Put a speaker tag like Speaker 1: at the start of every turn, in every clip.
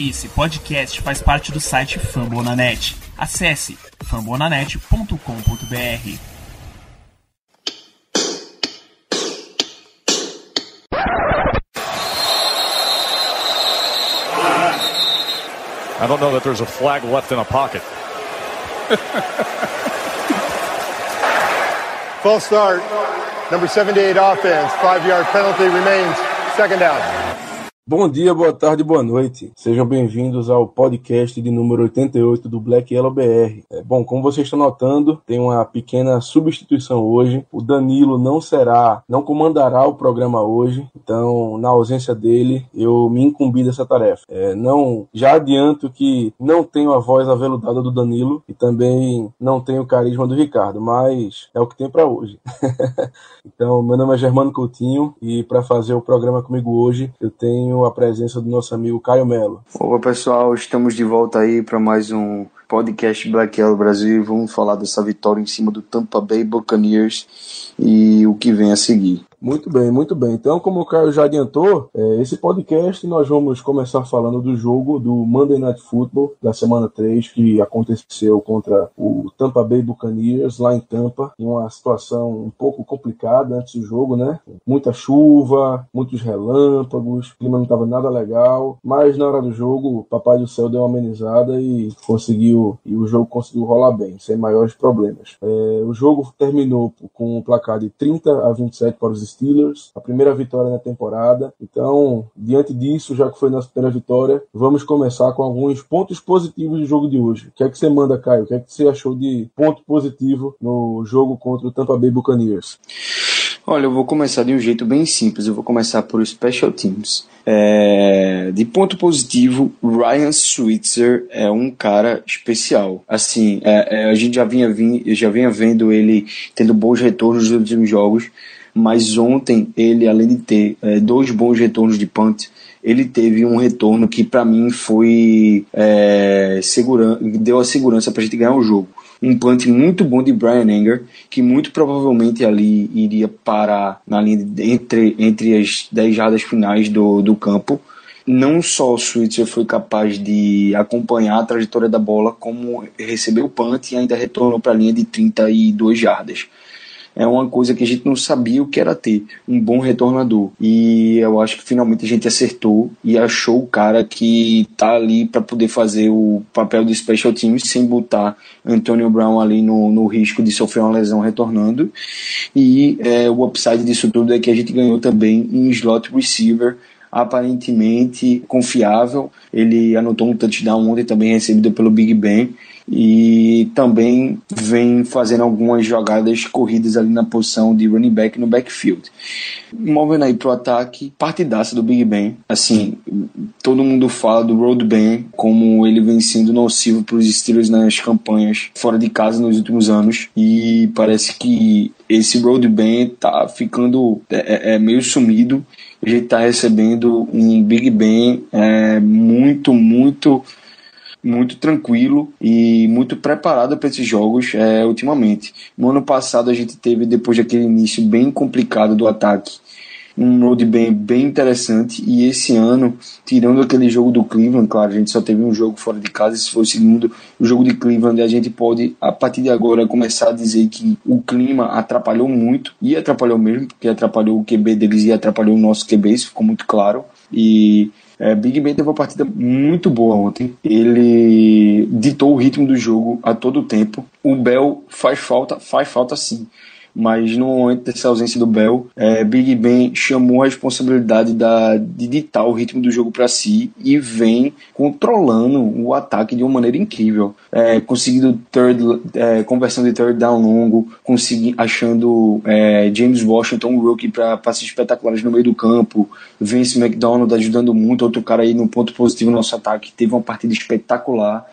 Speaker 1: Esse podcast faz parte do site Fambonanet. Acesse fambonanet.com.br.
Speaker 2: I don't know that there's a flag left in a pocket.
Speaker 3: False start. Number 78 offense. Five yard penalty remains. Second down.
Speaker 4: Bom dia, boa tarde, boa noite. Sejam bem-vindos ao podcast de número 88 do Black Yellow BR. É, bom, como vocês estão notando, tem uma pequena substituição hoje. O Danilo não será, não comandará o programa hoje, então, na ausência dele, eu me incumbi dessa tarefa. É, não, já adianto que não tenho a voz aveludada do Danilo e também não tenho o carisma do Ricardo, mas é o que tem para hoje. então, meu nome é Germano Coutinho e para fazer o programa comigo hoje, eu tenho a presença do nosso amigo Caio Melo.
Speaker 5: Olá pessoal, estamos de volta aí para mais um podcast Black Yellow Brasil. Vamos falar dessa vitória em cima do Tampa Bay Buccaneers e o que vem a seguir.
Speaker 4: Muito bem, muito bem. Então, como o Caio já adiantou, é, esse podcast nós vamos começar falando do jogo do Monday Night Football da semana 3, que aconteceu contra o Tampa Bay Buccaneers, lá em Tampa, em uma situação um pouco complicada antes do jogo, né? Muita chuva, muitos relâmpagos, o clima não estava nada legal, mas na hora do jogo, o Papai do Céu deu uma amenizada e conseguiu, e o jogo conseguiu rolar bem, sem maiores problemas. É, o jogo terminou com um placar de 30 a 27 para os Steelers, a primeira vitória na temporada. Então, diante disso, já que foi nossa primeira vitória, vamos começar com alguns pontos positivos do jogo de hoje. O que é que você manda, Caio? O que é que você achou de ponto positivo no jogo contra o Tampa Bay Buccaneers?
Speaker 5: Olha, eu vou começar de um jeito bem simples. Eu vou começar por Special Teams. É, de ponto positivo, Ryan Switzer é um cara especial. Assim, é, é, a gente já vinha, já vinha vendo ele tendo bons retornos nos últimos jogos mas ontem ele, além de ter é, dois bons retornos de punt, ele teve um retorno que para mim foi é, deu a segurança para a gente ganhar o jogo. Um punt muito bom de Brian Anger, que muito provavelmente ali iria parar na linha de, entre, entre as 10 jardas finais do, do campo. Não só o Switzer foi capaz de acompanhar a trajetória da bola, como recebeu o punt e ainda retornou para a linha de 32 jardas é uma coisa que a gente não sabia o que era ter um bom retornador. E eu acho que finalmente a gente acertou e achou o cara que tá ali para poder fazer o papel de special teams sem botar Antonio Brown ali no, no risco de sofrer uma lesão retornando. E é, o upside disso tudo é que a gente ganhou também em slot receiver aparentemente confiável. Ele anotou um touchdown ontem também recebido pelo Big Ben e também vem fazendo algumas jogadas corridas ali na posição de running back no backfield. Movendo aí pro ataque, partidaça do Big Ben. Assim, todo mundo fala do Road Ben, como ele vem sendo nocivo para os Steelers nas campanhas fora de casa nos últimos anos. E parece que esse Road Ben tá ficando é, é, é meio sumido. A gente tá recebendo um Big Ben é, muito, muito muito tranquilo e muito preparado para esses jogos é, ultimamente. No ano passado a gente teve, depois daquele início bem complicado do ataque, um road bem, bem interessante e esse ano, tirando aquele jogo do Cleveland, claro, a gente só teve um jogo fora de casa, esse foi o segundo, o jogo de Cleveland, a gente pode, a partir de agora, começar a dizer que o clima atrapalhou muito, e atrapalhou mesmo, porque atrapalhou o QB deles e atrapalhou o nosso QB, isso ficou muito claro, e é, Big Ben teve uma partida muito boa ontem. Ele ditou o ritmo do jogo a todo tempo. O Bell faz falta, faz falta sim mas no momento dessa ausência do Bell, é, Big Ben chamou a responsabilidade da, de ditar o ritmo do jogo para si e vem controlando o ataque de uma maneira incrível, é, conseguindo third, é, conversão de third down longo, consegui, achando é, James Washington, um rookie, para passes espetaculares no meio do campo, Vince McDonald ajudando muito, outro cara aí no ponto positivo no nosso ataque, teve uma partida espetacular.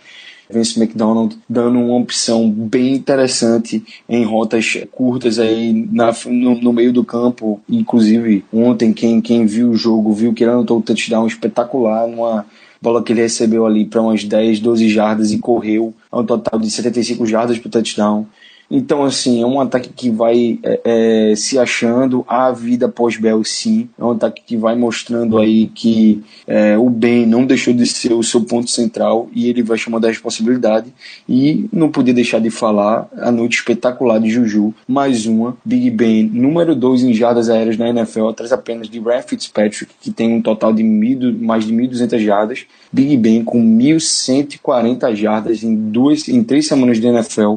Speaker 5: Vince McDonald dando uma opção bem interessante em rotas curtas aí na, no, no, meio do campo. Inclusive, ontem, quem, quem viu o jogo viu que ele anotou um touchdown espetacular numa bola que ele recebeu ali para umas 10, 12 jardas e correu ao total de 75 jardas para o touchdown. Então, assim, é um ataque que vai é, é, se achando. A vida pós-Bell, sim. É um ataque que vai mostrando aí que é, o Ben não deixou de ser o seu ponto central e ele vai chamar da responsabilidade. E não podia deixar de falar a noite espetacular de Juju. Mais uma. Big Ben, número 2 em jardas aéreas na NFL, atrás apenas de Ryan Fitzpatrick, que tem um total de mil, mais de 1.200 jardas. Big Ben com 1.140 jardas em, duas, em três semanas de NFL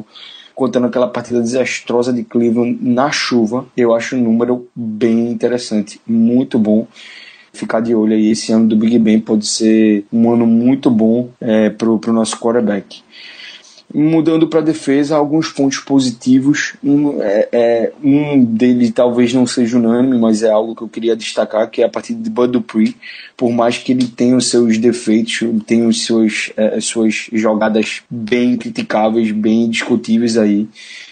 Speaker 5: contando aquela partida desastrosa de Cleveland na chuva, eu acho um número bem interessante, muito bom. Ficar de olho aí, esse ano do Big Ben pode ser um ano muito bom é, para o nosso quarterback. Mudando para defesa, alguns pontos positivos. Um, é, é, um deles talvez não seja unânime, mas é algo que eu queria destacar, que é a partida de Bud Dupree. Por mais que ele tenha os seus defeitos, tenha os seus, é, suas jogadas bem criticáveis, bem discutíveis aí,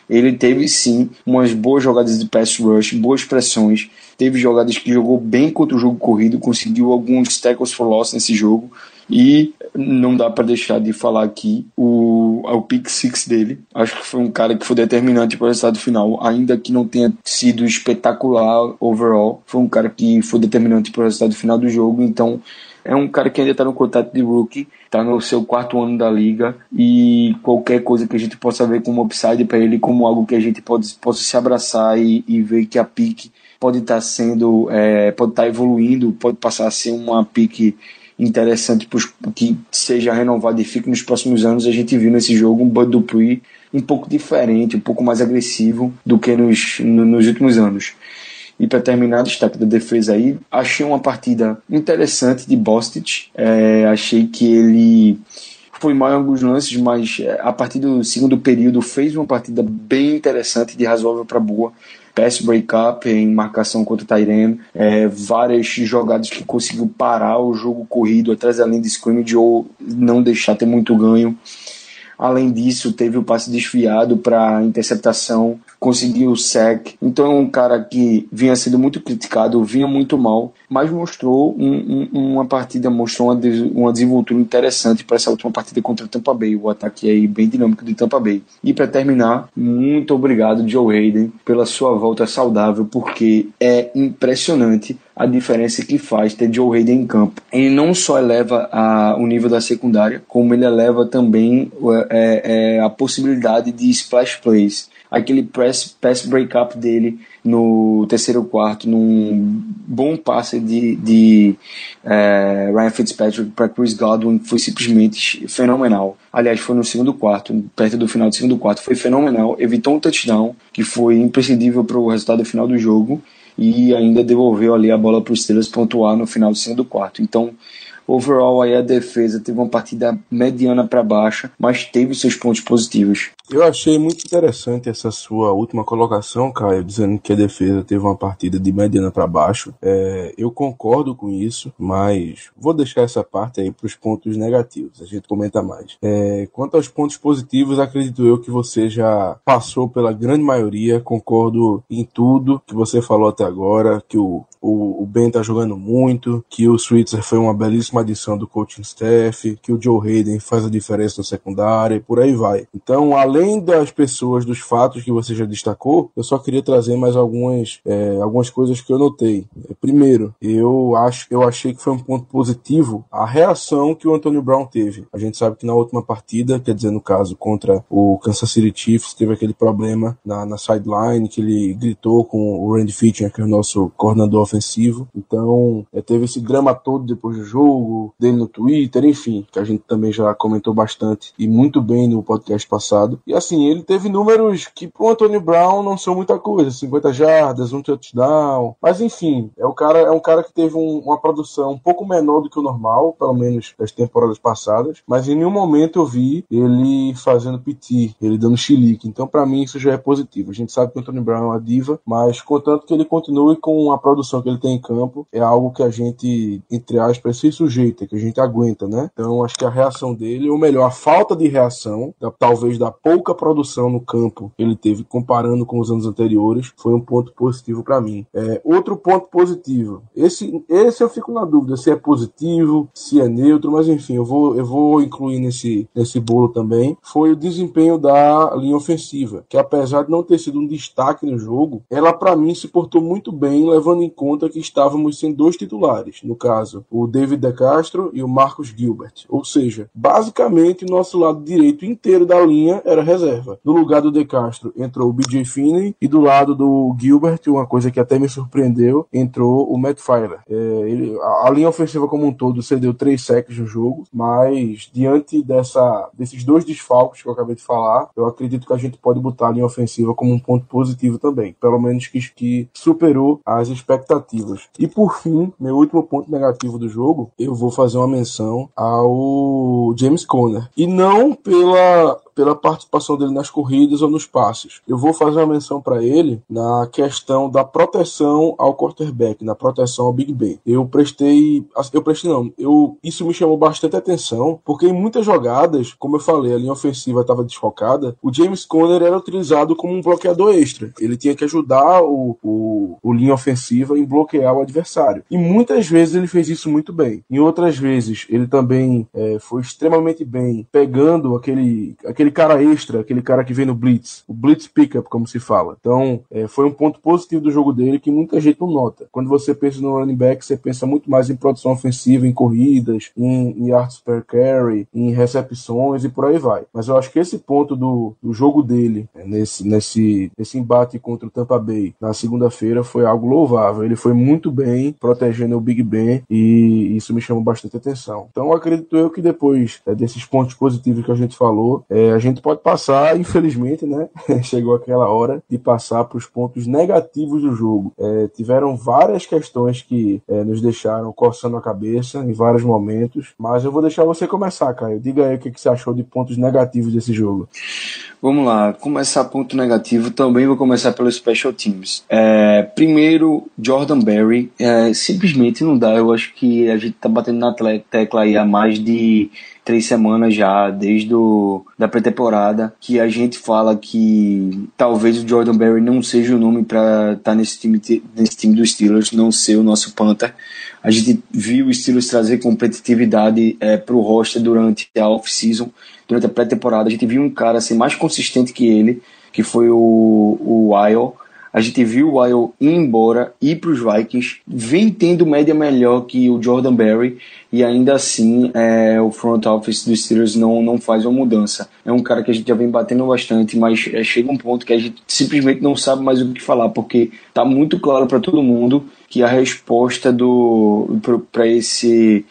Speaker 5: ele teve sim umas boas jogadas de pass rush, boas pressões, teve jogadas que jogou bem contra o jogo corrido, conseguiu alguns tackles for loss nesse jogo e não dá para deixar de falar aqui o, o pick six dele. Acho que foi um cara que foi determinante para o resultado final, ainda que não tenha sido espetacular overall. Foi um cara que foi determinante para o resultado final do jogo. Então é um cara que ainda está no contato de rookie, está no seu quarto ano da liga e qualquer coisa que a gente possa ver como upside para ele, como algo que a gente pode, possa se abraçar e, e ver que a pique pode estar tá sendo, é, pode estar tá evoluindo, pode passar a ser uma pique interessante que seja renovado e fique nos próximos anos. A gente viu nesse jogo um Bud Dupree um pouco diferente, um pouco mais agressivo do que nos, nos últimos anos. E para terminar, destaque da defesa aí, achei uma partida interessante de Bostic. É, achei que ele foi mal em alguns lances, mas é, a partir do segundo período fez uma partida bem interessante, de razoável para boa pass breakup em marcação contra Tyrene, é, várias jogadas que conseguiu parar o jogo corrido atrás da linha de scrimmage ou não deixar ter muito ganho. Além disso, teve o passe desviado para interceptação, conseguiu o sack. Então é um cara que vinha sendo muito criticado, vinha muito mal, mas mostrou um, um, uma partida, mostrou uma, uma desenvoltura interessante para essa última partida contra o Tampa Bay, o ataque aí bem dinâmico de Tampa Bay. E para terminar, muito obrigado Joe Hayden pela sua volta saudável, porque é impressionante a diferença que faz ter Joe Hayden em campo. Ele não só eleva a, o nível da secundária, como ele eleva também é, é, a possibilidade de splash plays. Aquele press, pass breakup dele no terceiro quarto, num bom passe de, de é, Ryan Fitzpatrick para Chris Godwin, foi simplesmente fenomenal. Aliás, foi no segundo quarto, perto do final do segundo quarto, foi fenomenal. Evitou um touchdown que foi imprescindível para o resultado final do jogo e ainda devolveu ali a bola para os Steelers pontuar no final do segundo quarto. Então, overall aí a defesa teve uma partida mediana para baixa, mas teve seus pontos positivos.
Speaker 4: Eu achei muito interessante essa sua última colocação, Caio, dizendo que a defesa teve uma partida de mediana para baixo. É, eu concordo com isso, mas vou deixar essa parte aí para os pontos negativos. A gente comenta mais. É, quanto aos pontos positivos, acredito eu que você já passou pela grande maioria. Concordo em tudo que você falou até agora, que o, o, o Ben tá jogando muito, que o Switzer foi uma belíssima adição do coaching staff, que o Joe Hayden faz a diferença na secundária e por aí vai. Então, além das pessoas, dos fatos que você já destacou, eu só queria trazer mais algumas, é, algumas coisas que eu notei. Primeiro, eu acho, eu achei que foi um ponto positivo a reação que o Antonio Brown teve. A gente sabe que na última partida, quer dizer, no caso contra o Kansas City Chiefs, teve aquele problema na, na sideline que ele gritou com o Randy Fitcher, que é o nosso coordenador ofensivo. Então, é, teve esse drama todo depois do jogo, dele no Twitter, enfim, que a gente também já comentou bastante e muito bem no podcast passado. E assim, ele teve números que pro Antonio Brown não são muita coisa, 50 jardas, um touchdown. Mas enfim, é, o cara, é um cara que teve um, uma produção um pouco menor do que o normal, pelo menos das temporadas passadas. Mas em nenhum momento eu vi ele fazendo piti, ele dando chilique. Então, para mim, isso já é positivo. A gente sabe que o Antonio Brown é uma diva, mas contanto que ele continue com a produção que ele tem em campo é algo que a gente, entre aspas, se sujeita, que a gente aguenta, né? Então acho que a reação dele, ou melhor, a falta de reação, da, talvez da pouca produção no campo que ele teve comparando com os anos anteriores, foi um ponto positivo para mim. É, outro ponto positivo, esse, esse eu fico na dúvida se é positivo, se é neutro, mas enfim, eu vou, eu vou incluir nesse, nesse bolo também, foi o desempenho da linha ofensiva, que apesar de não ter sido um destaque no jogo, ela para mim se portou muito bem, levando em conta que estávamos sem dois titulares, no caso, o David De Castro e o Marcos Gilbert. Ou seja, basicamente nosso lado direito inteiro da linha era reserva. No lugar do De Castro entrou o BJ Finney e do lado do Gilbert, uma coisa que até me surpreendeu, entrou o Matt Filer. É, ele, a, a, linha ofensiva como um todo cedeu três sacks no jogo, mas diante dessa, desses dois desfalques que eu acabei de falar, eu acredito que a gente pode botar a linha ofensiva como um ponto positivo também. Pelo menos que, que superou as expectativas. E por fim, meu último ponto negativo do jogo, eu vou fazer uma menção ao James Conner. E não pela pela participação dele nas corridas ou nos passes. Eu vou fazer uma menção para ele na questão da proteção ao quarterback, na proteção ao Big Ben. Eu prestei, eu prestei não, eu isso me chamou bastante atenção, porque em muitas jogadas, como eu falei, a linha ofensiva estava desfocada, o James Conner era utilizado como um bloqueador extra. Ele tinha que ajudar o, o, o linha ofensiva em bloquear o adversário. E muitas vezes ele fez isso muito bem. Em outras vezes ele também é, foi extremamente bem pegando aquele, aquele aquele cara extra, aquele cara que vem no blitz, o blitz pickup, como se fala. Então, é, foi um ponto positivo do jogo dele que muita gente não nota. Quando você pensa no running back, você pensa muito mais em produção ofensiva, em corridas, em, em yards per carry, em recepções e por aí vai. Mas eu acho que esse ponto do, do jogo dele, é, nesse, nesse, nesse embate contra o Tampa Bay na segunda-feira, foi algo louvável. Ele foi muito bem protegendo o Big Ben e isso me chamou bastante atenção. Então, acredito eu que depois é, desses pontos positivos que a gente falou, é, a gente pode passar, infelizmente, né? Chegou aquela hora de passar para os pontos negativos do jogo. É, tiveram várias questões que é, nos deixaram coçando a cabeça em vários momentos, mas eu vou deixar você começar, Caio. Diga aí o que, que você achou de pontos negativos desse jogo.
Speaker 5: Vamos lá, começar ponto negativo, também vou começar pelos Special Teams. É, primeiro, Jordan Berry, é, simplesmente não dá, eu acho que a gente tá batendo na tecla aí há mais de três semanas já, desde o, da pré-temporada, que a gente fala que talvez o Jordan Berry não seja o nome para estar tá nesse time, nesse time dos Steelers, não ser o nosso Panther. A gente viu o Steelers trazer competitividade é, para o roster durante a off-season, durante a pré-temporada. A gente viu um cara ser mais consistente que ele, que foi o, o Wild a gente viu o Wild ir embora, ir para os Vikings, vem tendo média melhor que o Jordan Berry e ainda assim é, o front office dos Steelers não, não faz uma mudança. É um cara que a gente já vem batendo bastante, mas é, chega um ponto que a gente simplesmente não sabe mais o que falar, porque tá muito claro para todo mundo que a resposta do para esse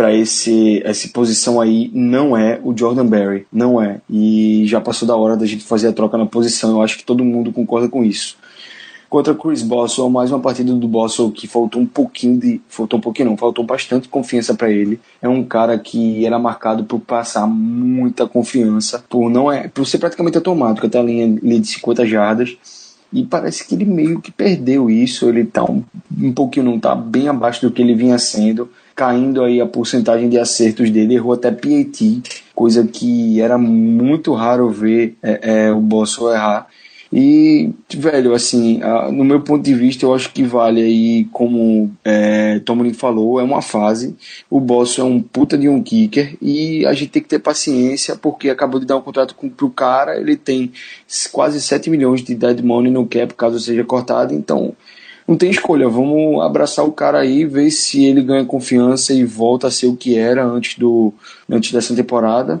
Speaker 5: para esse essa posição aí não é o Jordan Berry, não é. E já passou da hora da gente fazer a troca na posição. Eu acho que todo mundo concorda com isso. Contra Chris Boswell, mais uma partida do Boswell que faltou um pouquinho de. Faltou um pouquinho, não, faltou bastante confiança para ele. É um cara que era marcado por passar muita confiança, por não é. por ser praticamente automático até a linha, linha de 50 jardas. E parece que ele meio que perdeu isso. Ele tá um, um pouquinho, não tá bem abaixo do que ele vinha sendo caindo aí a porcentagem de acertos dele, errou até PAT, coisa que era muito raro ver é, é, o Boswell errar. E, velho, assim, no meu ponto de vista, eu acho que vale aí, como é, Tomlin falou, é uma fase. O Boss é um puta de um kicker e a gente tem que ter paciência porque acabou de dar um contrato com, pro cara, ele tem quase 7 milhões de dead money no cap caso seja cortado, então não tem escolha. Vamos abraçar o cara aí, ver se ele ganha confiança e volta a ser o que era antes, do, antes dessa temporada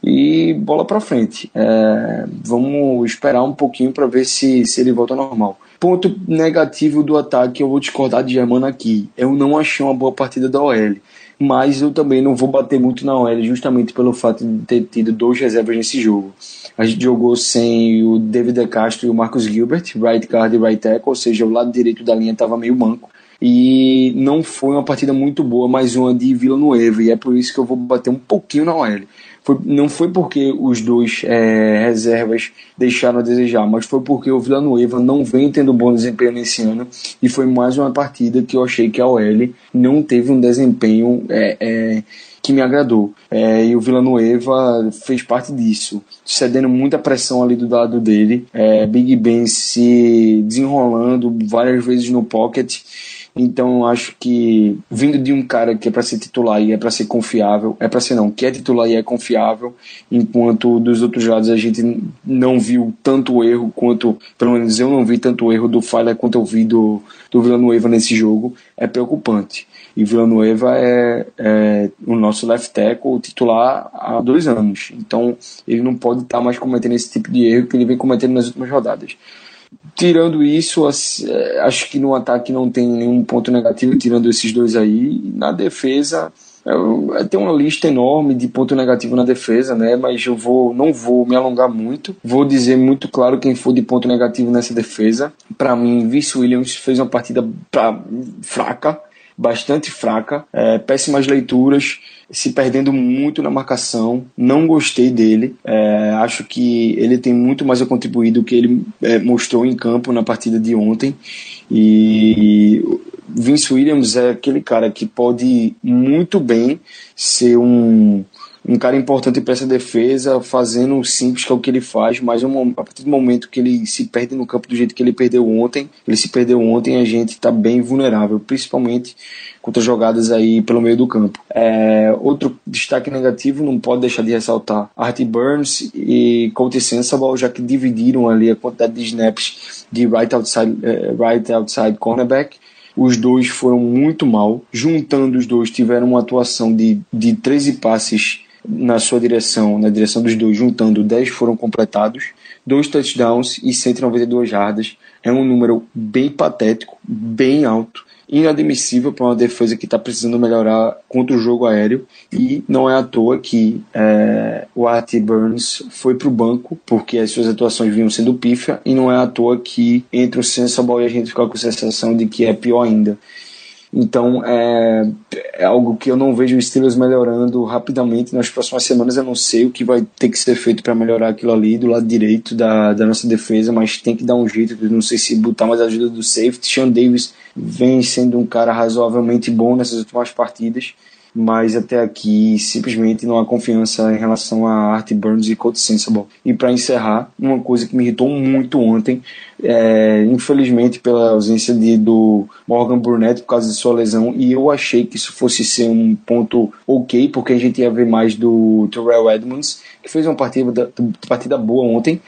Speaker 5: e bola para frente. É, vamos esperar um pouquinho para ver se, se ele volta normal. Ponto negativo do ataque, eu vou discordar de Germano aqui. Eu não achei uma boa partida da OL, mas eu também não vou bater muito na OL, justamente pelo fato de ter tido dois reservas nesse jogo. A gente jogou sem o David De Castro e o Marcus Gilbert, right guard e right tackle, ou seja, o lado direito da linha estava meio manco. e não foi uma partida muito boa, mas uma de Vila Nueva, e é por isso que eu vou bater um pouquinho na OL. Foi, não foi porque os dois é, reservas deixaram a desejar, mas foi porque o Vila Nueva não vem tendo bom desempenho nesse ano e foi mais uma partida que eu achei que a OL não teve um desempenho é, é, que me agradou. É, e o Villanueva fez parte disso, cedendo muita pressão ali do lado dele. É, Big Ben se desenrolando várias vezes no pocket então acho que vindo de um cara que é para ser titular e é para ser confiável, é para ser não, que é titular e é confiável, enquanto dos outros lados a gente não viu tanto erro quanto, pelo menos eu não vi tanto erro do Falha quanto eu vi do, do Villanueva nesse jogo, é preocupante. E Villanueva é, é o nosso left tackle titular há dois anos. Então ele não pode estar mais cometendo esse tipo de erro que ele vem cometendo nas últimas rodadas. Tirando isso, é, acho que no ataque não tem nenhum ponto negativo, tirando esses dois aí. Na defesa, tem uma lista enorme de ponto negativo na defesa, né? Mas eu vou, não vou me alongar muito. Vou dizer muito claro quem for de ponto negativo nessa defesa. Para mim, Vince Williams fez uma partida pra, fraca, bastante fraca, é, péssimas leituras se perdendo muito na marcação. Não gostei dele. É, acho que ele tem muito mais a contribuir do que ele é, mostrou em campo na partida de ontem. E Vince Williams é aquele cara que pode muito bem ser um um cara importante para essa defesa, fazendo o simples que é o que ele faz, mas um, a partir do momento que ele se perde no campo do jeito que ele perdeu ontem, ele se perdeu ontem, a gente está bem vulnerável, principalmente contra jogadas aí pelo meio do campo. É, outro destaque negativo, não pode deixar de ressaltar Artie Burns e Colt Sensible, já que dividiram ali a quantidade de snaps de right outside, uh, right outside cornerback, os dois foram muito mal. Juntando os dois, tiveram uma atuação de, de 13 passes na sua direção, na direção dos dois, juntando 10 foram completados, dois touchdowns e 192 jardas. É um número bem patético, bem alto, inadmissível para uma defesa que está precisando melhorar contra o jogo aéreo. E não é à toa que é, o Artie Burns foi para o banco, porque as suas atuações vinham sendo pífia, e não é à toa que entre o Sensible e a gente fica com a sensação de que é pior ainda. Então é, é, algo que eu não vejo o Steelers melhorando rapidamente nas próximas semanas. Eu não sei o que vai ter que ser feito para melhorar aquilo ali do lado direito da, da nossa defesa, mas tem que dar um jeito. não sei se botar mais ajuda do safety. Sean Davis vem sendo um cara razoavelmente bom nessas últimas partidas mas até aqui simplesmente não há confiança em relação a Art Burns e Cold Sensible. E para encerrar, uma coisa que me irritou muito ontem, é, infelizmente pela ausência de, do Morgan Burnett por causa de sua lesão, e eu achei que isso fosse ser um ponto ok, porque a gente ia ver mais do Terrell Edmonds, que fez uma partida, partida boa ontem,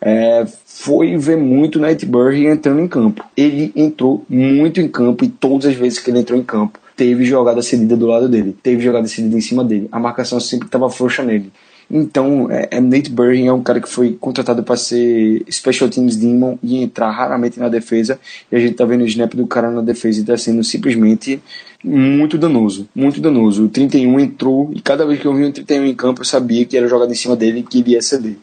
Speaker 5: é, foi ver muito Burry entrando em campo. Ele entrou muito em campo e todas as vezes que ele entrou em campo, teve jogada cedida do lado dele, teve jogada cedida em cima dele. A marcação sempre estava frouxa nele. Então, é, é Nate Burry é um cara que foi contratado para ser Special Teams Demon e entrar raramente na defesa. E a gente tá vendo o snap do cara na defesa e tá sendo simplesmente muito danoso. Muito danoso. O 31 entrou e cada vez que eu vi um 31 em campo eu sabia que era jogado em cima dele e que ele ia ceder.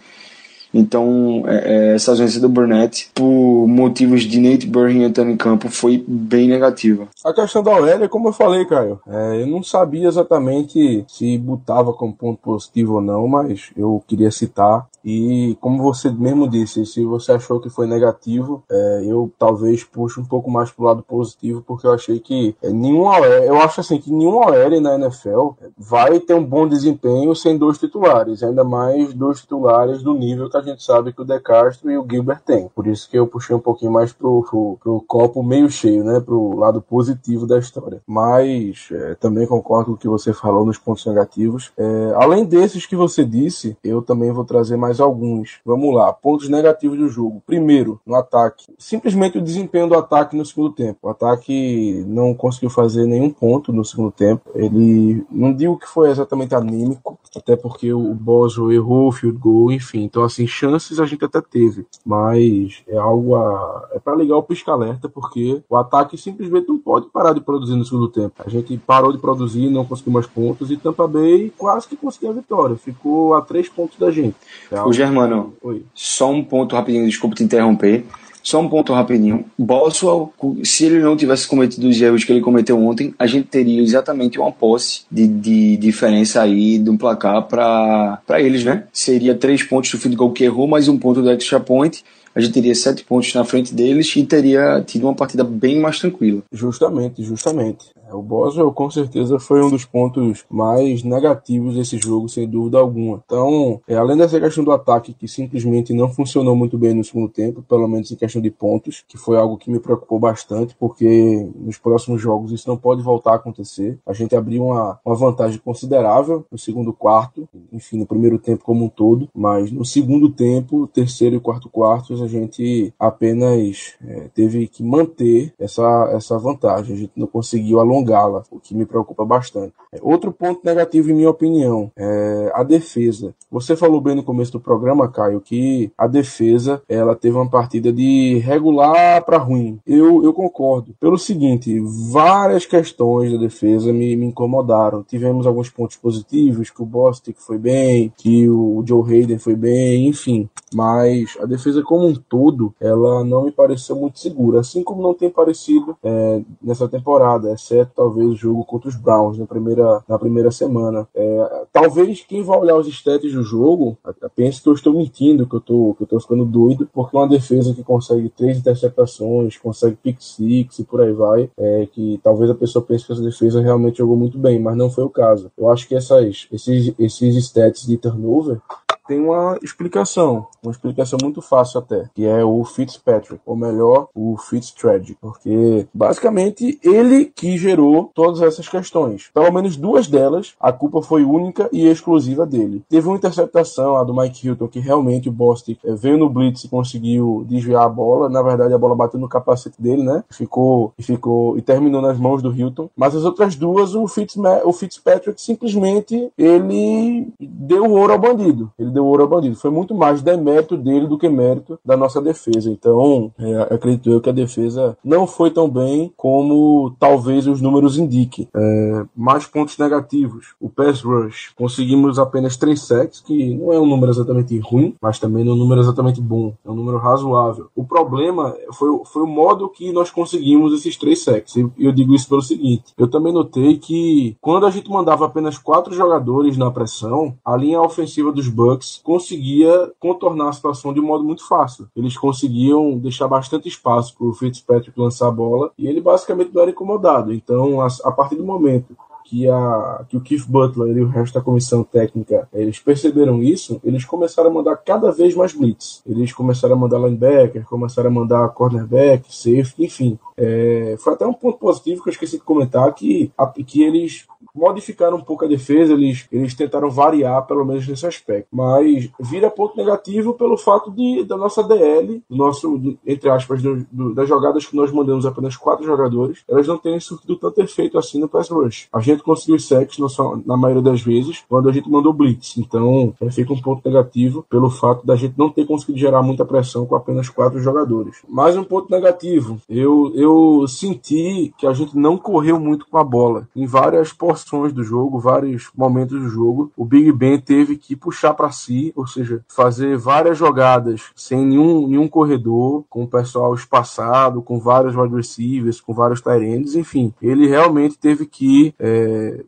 Speaker 5: Então, é, é, essa ausência do Burnett, por motivos de Nate Burry entrando em campo, foi bem negativa.
Speaker 4: A questão da Aurélia, como eu falei, Caio, é, eu não sabia exatamente se botava como ponto positivo ou não, mas eu queria citar e como você mesmo disse, se você achou que foi negativo, é, eu talvez puxe um pouco mais pro lado positivo, porque eu achei que é, nenhum OL, eu acho assim que nenhum OL na NFL vai ter um bom desempenho sem dois titulares, ainda mais dois titulares do nível que a gente sabe que o De Castro e o Gilbert têm. Por isso que eu puxei um pouquinho mais pro, pro, pro copo meio cheio, né, pro lado positivo da história. Mas é, também concordo com o que você falou nos pontos negativos. É, além desses que você disse, eu também vou trazer mais alguns. Vamos lá, pontos negativos do jogo. Primeiro, no ataque. Simplesmente o desempenho do ataque no segundo tempo. O ataque não conseguiu fazer nenhum ponto no segundo tempo. Ele, não digo que foi exatamente anímico, até porque o Boswell errou o field goal, enfim. Então, assim, chances a gente até teve. Mas é algo a. É para ligar o pisca-alerta, porque o ataque simplesmente não pode parar de produzir no segundo tempo. A gente parou de produzir, não conseguiu mais pontos, e Tampa Bay quase que conseguiu a vitória. Ficou a três pontos da gente.
Speaker 5: É o Germano, Oi. só um ponto rapidinho, desculpa te interromper. Só um ponto rapidinho. Boswell, se ele não tivesse cometido os erros que ele cometeu ontem, a gente teria exatamente uma posse de, de diferença aí de um placar para eles, né? Seria três pontos do field goal que errou, mais um ponto do extra point a gente teria sete pontos na frente deles e teria tido uma partida bem mais tranquila.
Speaker 4: Justamente, justamente. É, o Boswell com certeza foi um dos pontos mais negativos desse jogo, sem dúvida alguma. Então, é, além dessa questão do ataque que simplesmente não funcionou muito bem no segundo tempo, pelo menos em questão de pontos, que foi algo que me preocupou bastante, porque nos próximos jogos isso não pode voltar a acontecer. A gente abriu uma, uma vantagem considerável no segundo quarto, enfim, no primeiro tempo como um todo, mas no segundo tempo, terceiro e quarto quartos, a gente apenas é, teve que manter essa, essa vantagem. A gente não conseguiu alongar prolongá-la, o que me preocupa bastante. É, outro ponto negativo, em minha opinião, é a defesa. Você falou bem no começo do programa, Caio, que a defesa ela teve uma partida de regular para ruim. Eu, eu concordo. Pelo seguinte, várias questões da defesa me, me incomodaram. Tivemos alguns pontos positivos, que o Bostic foi bem, que o Joe Hayden foi bem, enfim. Mas a defesa como um todo, ela não me pareceu muito segura. Assim como não tem parecido é, nessa temporada, exceto talvez o jogo contra os Browns na primeira, na primeira semana. É, talvez quem vai olhar os stats do jogo pense que eu estou mentindo, que eu estou, que eu estou ficando doido, porque uma defesa que consegue três interceptações, consegue pick six e por aí vai, é, que talvez a pessoa pense que essa defesa realmente jogou muito bem, mas não foi o caso. Eu acho que essas, esses, esses stats de turnover tem uma explicação, uma explicação muito fácil até, que é o Fitzpatrick, ou melhor, o Fitztragic, porque basicamente ele que gerou todas essas questões. Pelo menos duas delas, a culpa foi única e exclusiva dele. Teve uma interceptação, a do Mike Hilton, que realmente o Bostic eh, veio no blitz e conseguiu desviar a bola. Na verdade, a bola bateu no capacete dele, né? Ficou e ficou e terminou nas mãos do Hilton. Mas as outras duas, o, Fitz, o Fitzpatrick simplesmente ele deu ouro ao bandido. Ele deu deu ouro ao bandido. Foi muito mais demérito dele do que mérito da nossa defesa. Então, é, acredito eu que a defesa não foi tão bem como talvez os números indiquem. É, mais pontos negativos. O pass rush. Conseguimos apenas 3 sacks, que não é um número exatamente ruim, mas também não é um número exatamente bom. É um número razoável. O problema foi, foi o modo que nós conseguimos esses 3 sacks. E eu digo isso pelo seguinte. Eu também notei que quando a gente mandava apenas quatro jogadores na pressão, a linha ofensiva dos Bucks conseguia contornar a situação de um modo muito fácil. Eles conseguiam deixar bastante espaço para o Fitzpatrick lançar a bola e ele basicamente não era incomodado. Então, a, a partir do momento que, a, que o Keith Butler e o resto da comissão técnica eles perceberam isso, eles começaram a mandar cada vez mais blitz. Eles começaram a mandar linebacker, começaram a mandar cornerback, safety, enfim. É, foi até um ponto positivo que eu esqueci de comentar que, que eles modificaram um pouco a defesa, eles, eles tentaram variar, pelo menos nesse aspecto. Mas vira ponto negativo pelo fato de da nossa DL, do nosso, entre aspas, do, do, das jogadas que nós mandamos apenas quatro jogadores, elas não terem surtido tanto efeito assim no pass rush. A gente conseguiu sacks na, maioria das vezes quando a gente mandou blitz. Então, fica um ponto negativo pelo fato da gente não ter conseguido gerar muita pressão com apenas quatro jogadores. Mais um ponto negativo, eu, eu senti que a gente não correu muito com a bola. Em várias porções do jogo, vários momentos do jogo, o Big Ben teve que puxar para si, ou seja, fazer várias jogadas sem nenhum, nenhum corredor, com o pessoal espaçado, com vários wide receivers, com vários tight ends, enfim, ele realmente teve que é,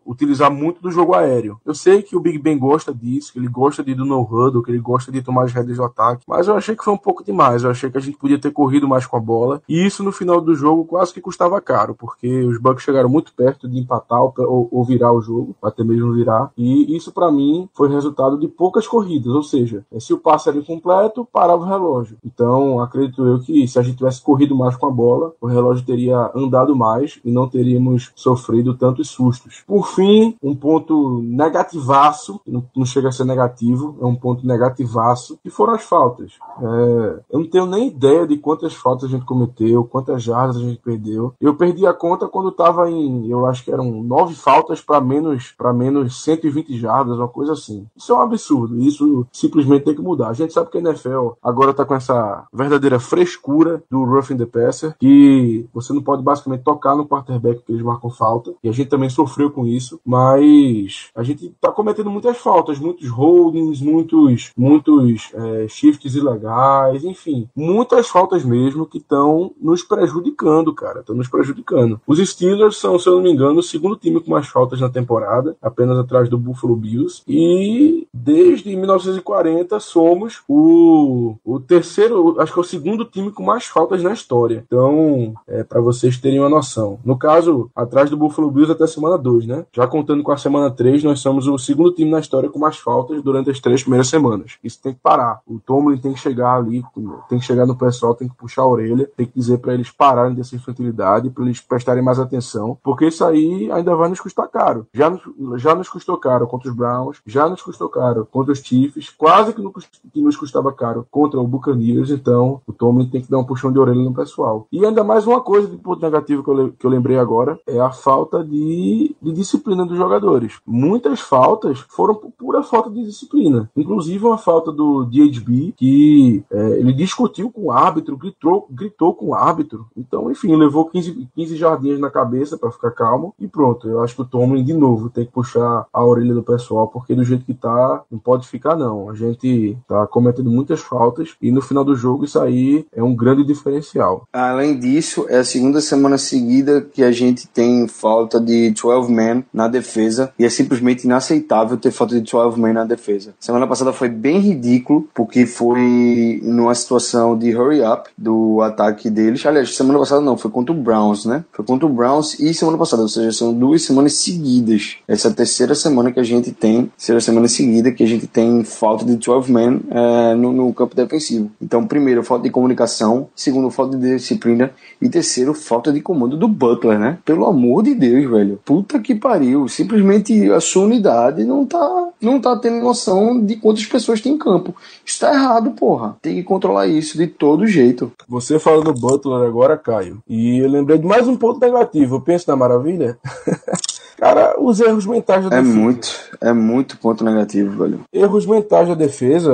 Speaker 4: utilizar muito do jogo aéreo. Eu sei que o Big Ben gosta disso, que ele gosta de ir do no huddle, que ele gosta de tomar as rédeas do ataque, mas eu achei que foi um pouco demais. Eu achei que a gente podia ter corrido mais com a bola, e isso no final do jogo quase que custava caro, porque os Bucks chegaram muito perto de empatar ou, ou virar o jogo, até mesmo virar. E isso para mim foi resultado de poucas corridas, ou seja, se o passe era incompleto, parava o relógio. Então acredito eu que se a gente tivesse corrido mais com a bola, o relógio teria andado mais e não teríamos sofrido tantos sustos. Por fim, um ponto negativaço, não chega a ser negativo, é um ponto negativaço, que foram as faltas. É, eu não tenho nem ideia de quantas faltas a gente cometeu, quantas jardas a gente perdeu. Eu perdi a conta quando estava em, eu acho que eram nove faltas para menos para menos 120 jardas, uma coisa assim. Isso é um absurdo. Isso simplesmente tem que mudar. A gente sabe que a NFL agora está com essa verdadeira frescura do roughing the passer, que você não pode basicamente tocar no quarterback que eles marcam falta. E a gente também sofreu sofreu com isso, mas a gente está cometendo muitas faltas, muitos holdings, muitos, muitos é, shifts ilegais, enfim, muitas faltas mesmo que estão nos prejudicando, cara, estão nos prejudicando. Os Steelers são, se eu não me engano, o segundo time com mais faltas na temporada, apenas atrás do Buffalo Bills, e desde 1940 somos o, o terceiro, acho que é o segundo time com mais faltas na história. Então, é para vocês terem uma noção. No caso, atrás do Buffalo Bills até semana 2, né? Já contando com a semana 3, nós somos o segundo time na história com mais faltas durante as três primeiras semanas. Isso tem que parar. O Tomlin tem que chegar ali, tem que chegar no pessoal, tem que puxar a orelha, tem que dizer para eles pararem dessa infantilidade, para eles prestarem mais atenção, porque isso aí ainda vai nos custar caro. Já nos, já nos custou caro contra os Browns, já nos custou caro contra os Chiefs, quase que, no, que nos custava caro contra o Buccaneers, então o Tomlin tem que dar um puxão de orelha no pessoal. E ainda mais uma coisa de ponto negativo que eu, que eu lembrei agora é a falta de, de disciplina dos jogadores. Muitas faltas foram por pura falta de disciplina. Inclusive uma falta do DHB, que é, ele discutiu com o árbitro, gritou, gritou com o árbitro. Então, enfim, levou 15, 15 jardins na cabeça para ficar calmo e pronto. Eu acho que o Tomlin, de novo, tem que puxar a orelha do pessoal, porque do jeito que tá, não pode ficar, não. A gente tá cometendo muitas faltas e no final do jogo isso aí é um grande diferencial.
Speaker 5: Além disso, é a segunda semana seguida que a gente tem falta de 12 men na defesa e é simplesmente inaceitável ter falta de 12 men na defesa. Semana passada foi bem ridículo porque foi numa situação de hurry up do ataque deles. Aliás, semana passada não, foi contra o Browns, né? Foi contra o Browns e semana passada, ou seja, são duas semanas seguidas. Essa é a terceira semana que a gente tem, terceira semana seguida que a gente tem falta de 12 men é, no, no campo defensivo. Então, primeiro, falta de comunicação, segundo, falta de disciplina e terceiro, falta de comando do Butler, né? Pelo amor de Deus, velho. Puta que pariu. Simplesmente a sua unidade não tá, não tá tendo noção de quantas pessoas tem em campo. Isso tá errado, porra. Tem que controlar isso de todo jeito.
Speaker 4: Você fala do Butler agora, Caio. E eu lembrei de mais um ponto negativo. Eu penso na maravilha. Cara, os erros mentais
Speaker 5: da é defesa. É muito, é muito ponto negativo, velho.
Speaker 4: Erros mentais da defesa,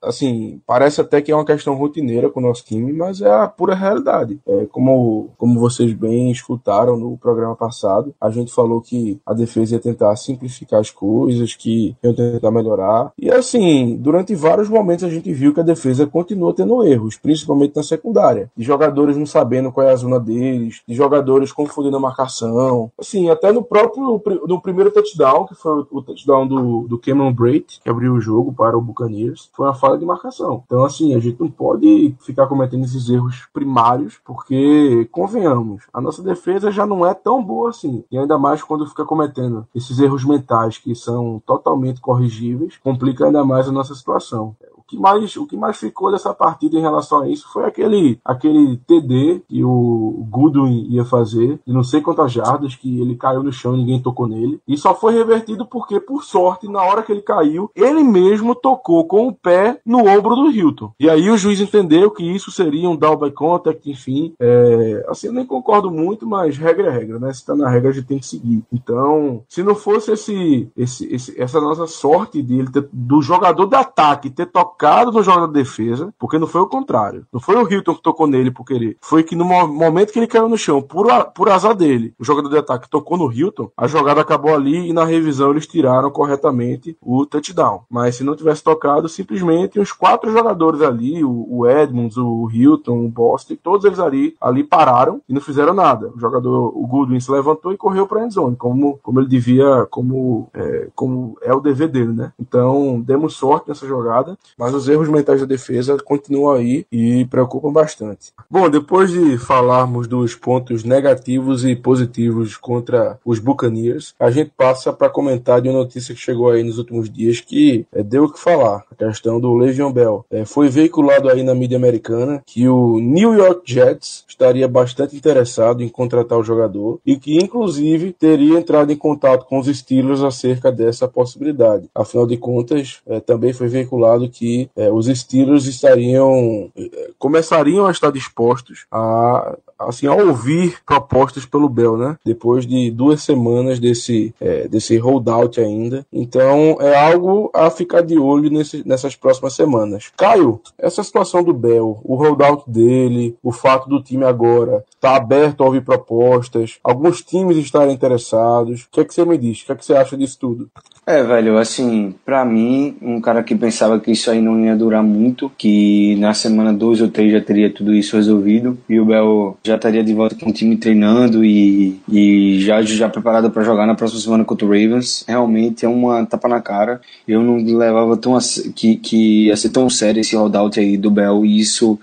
Speaker 4: assim, parece até que é uma questão rotineira com o nosso time, mas é a pura realidade. É, como, como vocês bem escutaram no programa passado, a gente falou que a defesa ia tentar simplificar as coisas, que ia tentar melhorar. E assim, durante vários momentos a gente viu que a defesa continua tendo erros, principalmente na secundária. De jogadores não sabendo qual é a zona deles, de jogadores confundindo a marcação. Assim, até no próprio no, primeiro touchdown, que foi o touchdown do, do Cameron que abriu o jogo para o Buccaneers, foi uma falha de marcação. Então, assim, a gente não pode ficar cometendo esses erros primários, porque, convenhamos, a nossa defesa já não é tão boa assim. E ainda mais quando fica cometendo esses erros mentais que são totalmente corrigíveis, complica ainda mais a nossa situação que mais, o que mais ficou dessa partida em relação a isso foi aquele, aquele TD que o Goodwin ia fazer, de não sei quantas jardas, que ele caiu no chão e ninguém tocou nele. E só foi revertido porque, por sorte, na hora que ele caiu, ele mesmo tocou com o pé no ombro do Hilton. E aí o juiz entendeu que isso seria um down by contact, enfim. É, assim, eu nem concordo muito, mas regra é regra, né? Se tá na regra, a gente tem que seguir. Então, se não fosse esse, esse, esse essa nossa sorte dele ter, do jogador de ataque ter tocado focado no jogo da defesa, porque não foi o contrário. Não foi o Hilton que tocou nele por querer. Foi que no momento que ele caiu no chão, por, a, por azar dele, o jogador de ataque tocou no Hilton, a jogada acabou ali e na revisão eles tiraram corretamente o touchdown. Mas se não tivesse tocado, simplesmente os quatro jogadores ali, o, o Edmonds, o Hilton, o Boston, todos eles ali, ali pararam e não fizeram nada. O jogador, o Goodwin se levantou e correu para a endzone, como, como ele devia, como é, como é o dever dele, né? Então, demos sorte nessa jogada, mas os erros mentais da defesa continuam aí e preocupam bastante. Bom, depois de falarmos dos pontos negativos e positivos contra os Buccaneers, a gente passa para comentar de uma notícia que chegou aí nos últimos dias que é, deu o que falar, a questão do Le'Veon Bell. É, foi veiculado aí na mídia americana que o New York Jets estaria bastante interessado em contratar o jogador e que inclusive teria entrado em contato com os Steelers acerca dessa possibilidade. Afinal de contas, é, também foi veiculado que é, os Steelers estariam é, começariam a estar dispostos a assim, a ouvir propostas pelo Bell, né? Depois de duas semanas desse, é, desse holdout ainda. Então, é algo a ficar de olho nesse, nessas próximas semanas. Caio, essa situação do Bell, o holdout dele, o fato do time agora estar tá aberto a ouvir propostas, alguns times estarem interessados. O que é que você me diz? O que é que você acha disso tudo?
Speaker 5: É, velho, assim, para mim, um cara que pensava que isso aí não ia durar muito, que na semana 2 ou 3 já teria tudo isso resolvido, e o Bell já estaria de volta com o time treinando e, e já, já preparado para jogar na próxima semana contra o Ravens, realmente é uma tapa na cara. Eu não levava tão a, que, que ia ser tão sério esse holdout aí do Bell, e isso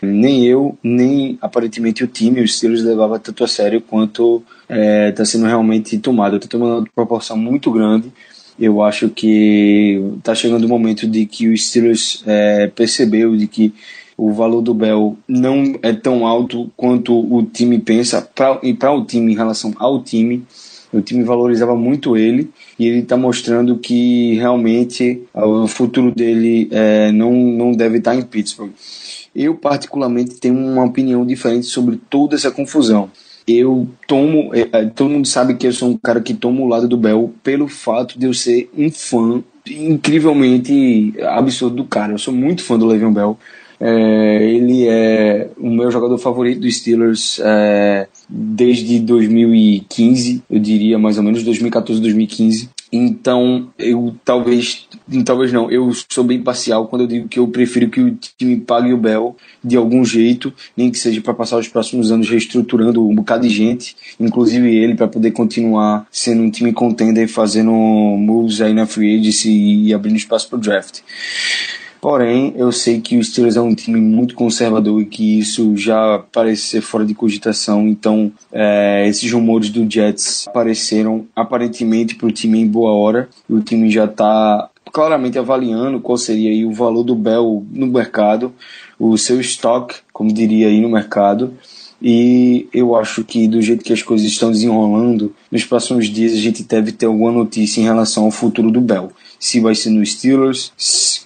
Speaker 5: nem eu, nem aparentemente o time, os Steelers levava tanto a sério quanto está é, tá sendo realmente tomado. Está tomando uma proporção muito grande eu acho que está chegando o momento de que o Steelers é, percebeu de que o valor do Bell não é tão alto quanto o time pensa pra, e para o time em relação ao time o time valorizava muito ele e ele está mostrando que realmente o futuro dele é, não, não deve estar tá em Pittsburgh. Eu, particularmente, tenho uma opinião diferente sobre toda essa confusão eu tomo. É, é, todo mundo sabe que eu sou um cara que toma o lado do Bell pelo fato de eu ser um fã incrivelmente absurdo do cara. Eu sou muito fã do Le'Veon Bell. É, ele é o meu jogador favorito dos Steelers é, desde 2015, eu diria mais ou menos 2014, 2015. Então, eu talvez, talvez não, eu sou bem parcial quando eu digo que eu prefiro que o time pague o Bell de algum jeito, nem que seja para passar os próximos anos reestruturando um bocado de gente, inclusive ele, para poder continuar sendo um time contender e fazendo moves aí na free agency e abrindo espaço para o draft. Porém, eu sei que o Steelers é um time muito conservador e que isso já parece ser fora de cogitação. Então, é, esses rumores do Jets apareceram aparentemente para o time em boa hora. E o time já está claramente avaliando qual seria o valor do Bell no mercado, o seu estoque, como diria aí no mercado. E eu acho que do jeito que as coisas estão desenrolando, nos próximos dias a gente deve ter alguma notícia em relação ao futuro do Bell se vai ser no Steelers,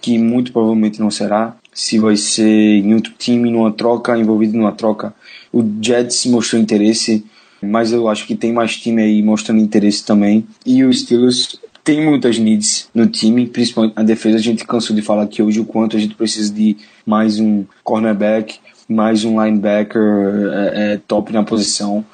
Speaker 5: que muito provavelmente não será, se vai ser em outro time, numa troca, envolvido numa troca. O Jets mostrou interesse, mas eu acho que tem mais time aí mostrando interesse também. E o Steelers tem muitas needs no time, principalmente na defesa. A gente cansou de falar aqui hoje o quanto a gente precisa de mais um cornerback, mais um linebacker é, é, top na posição.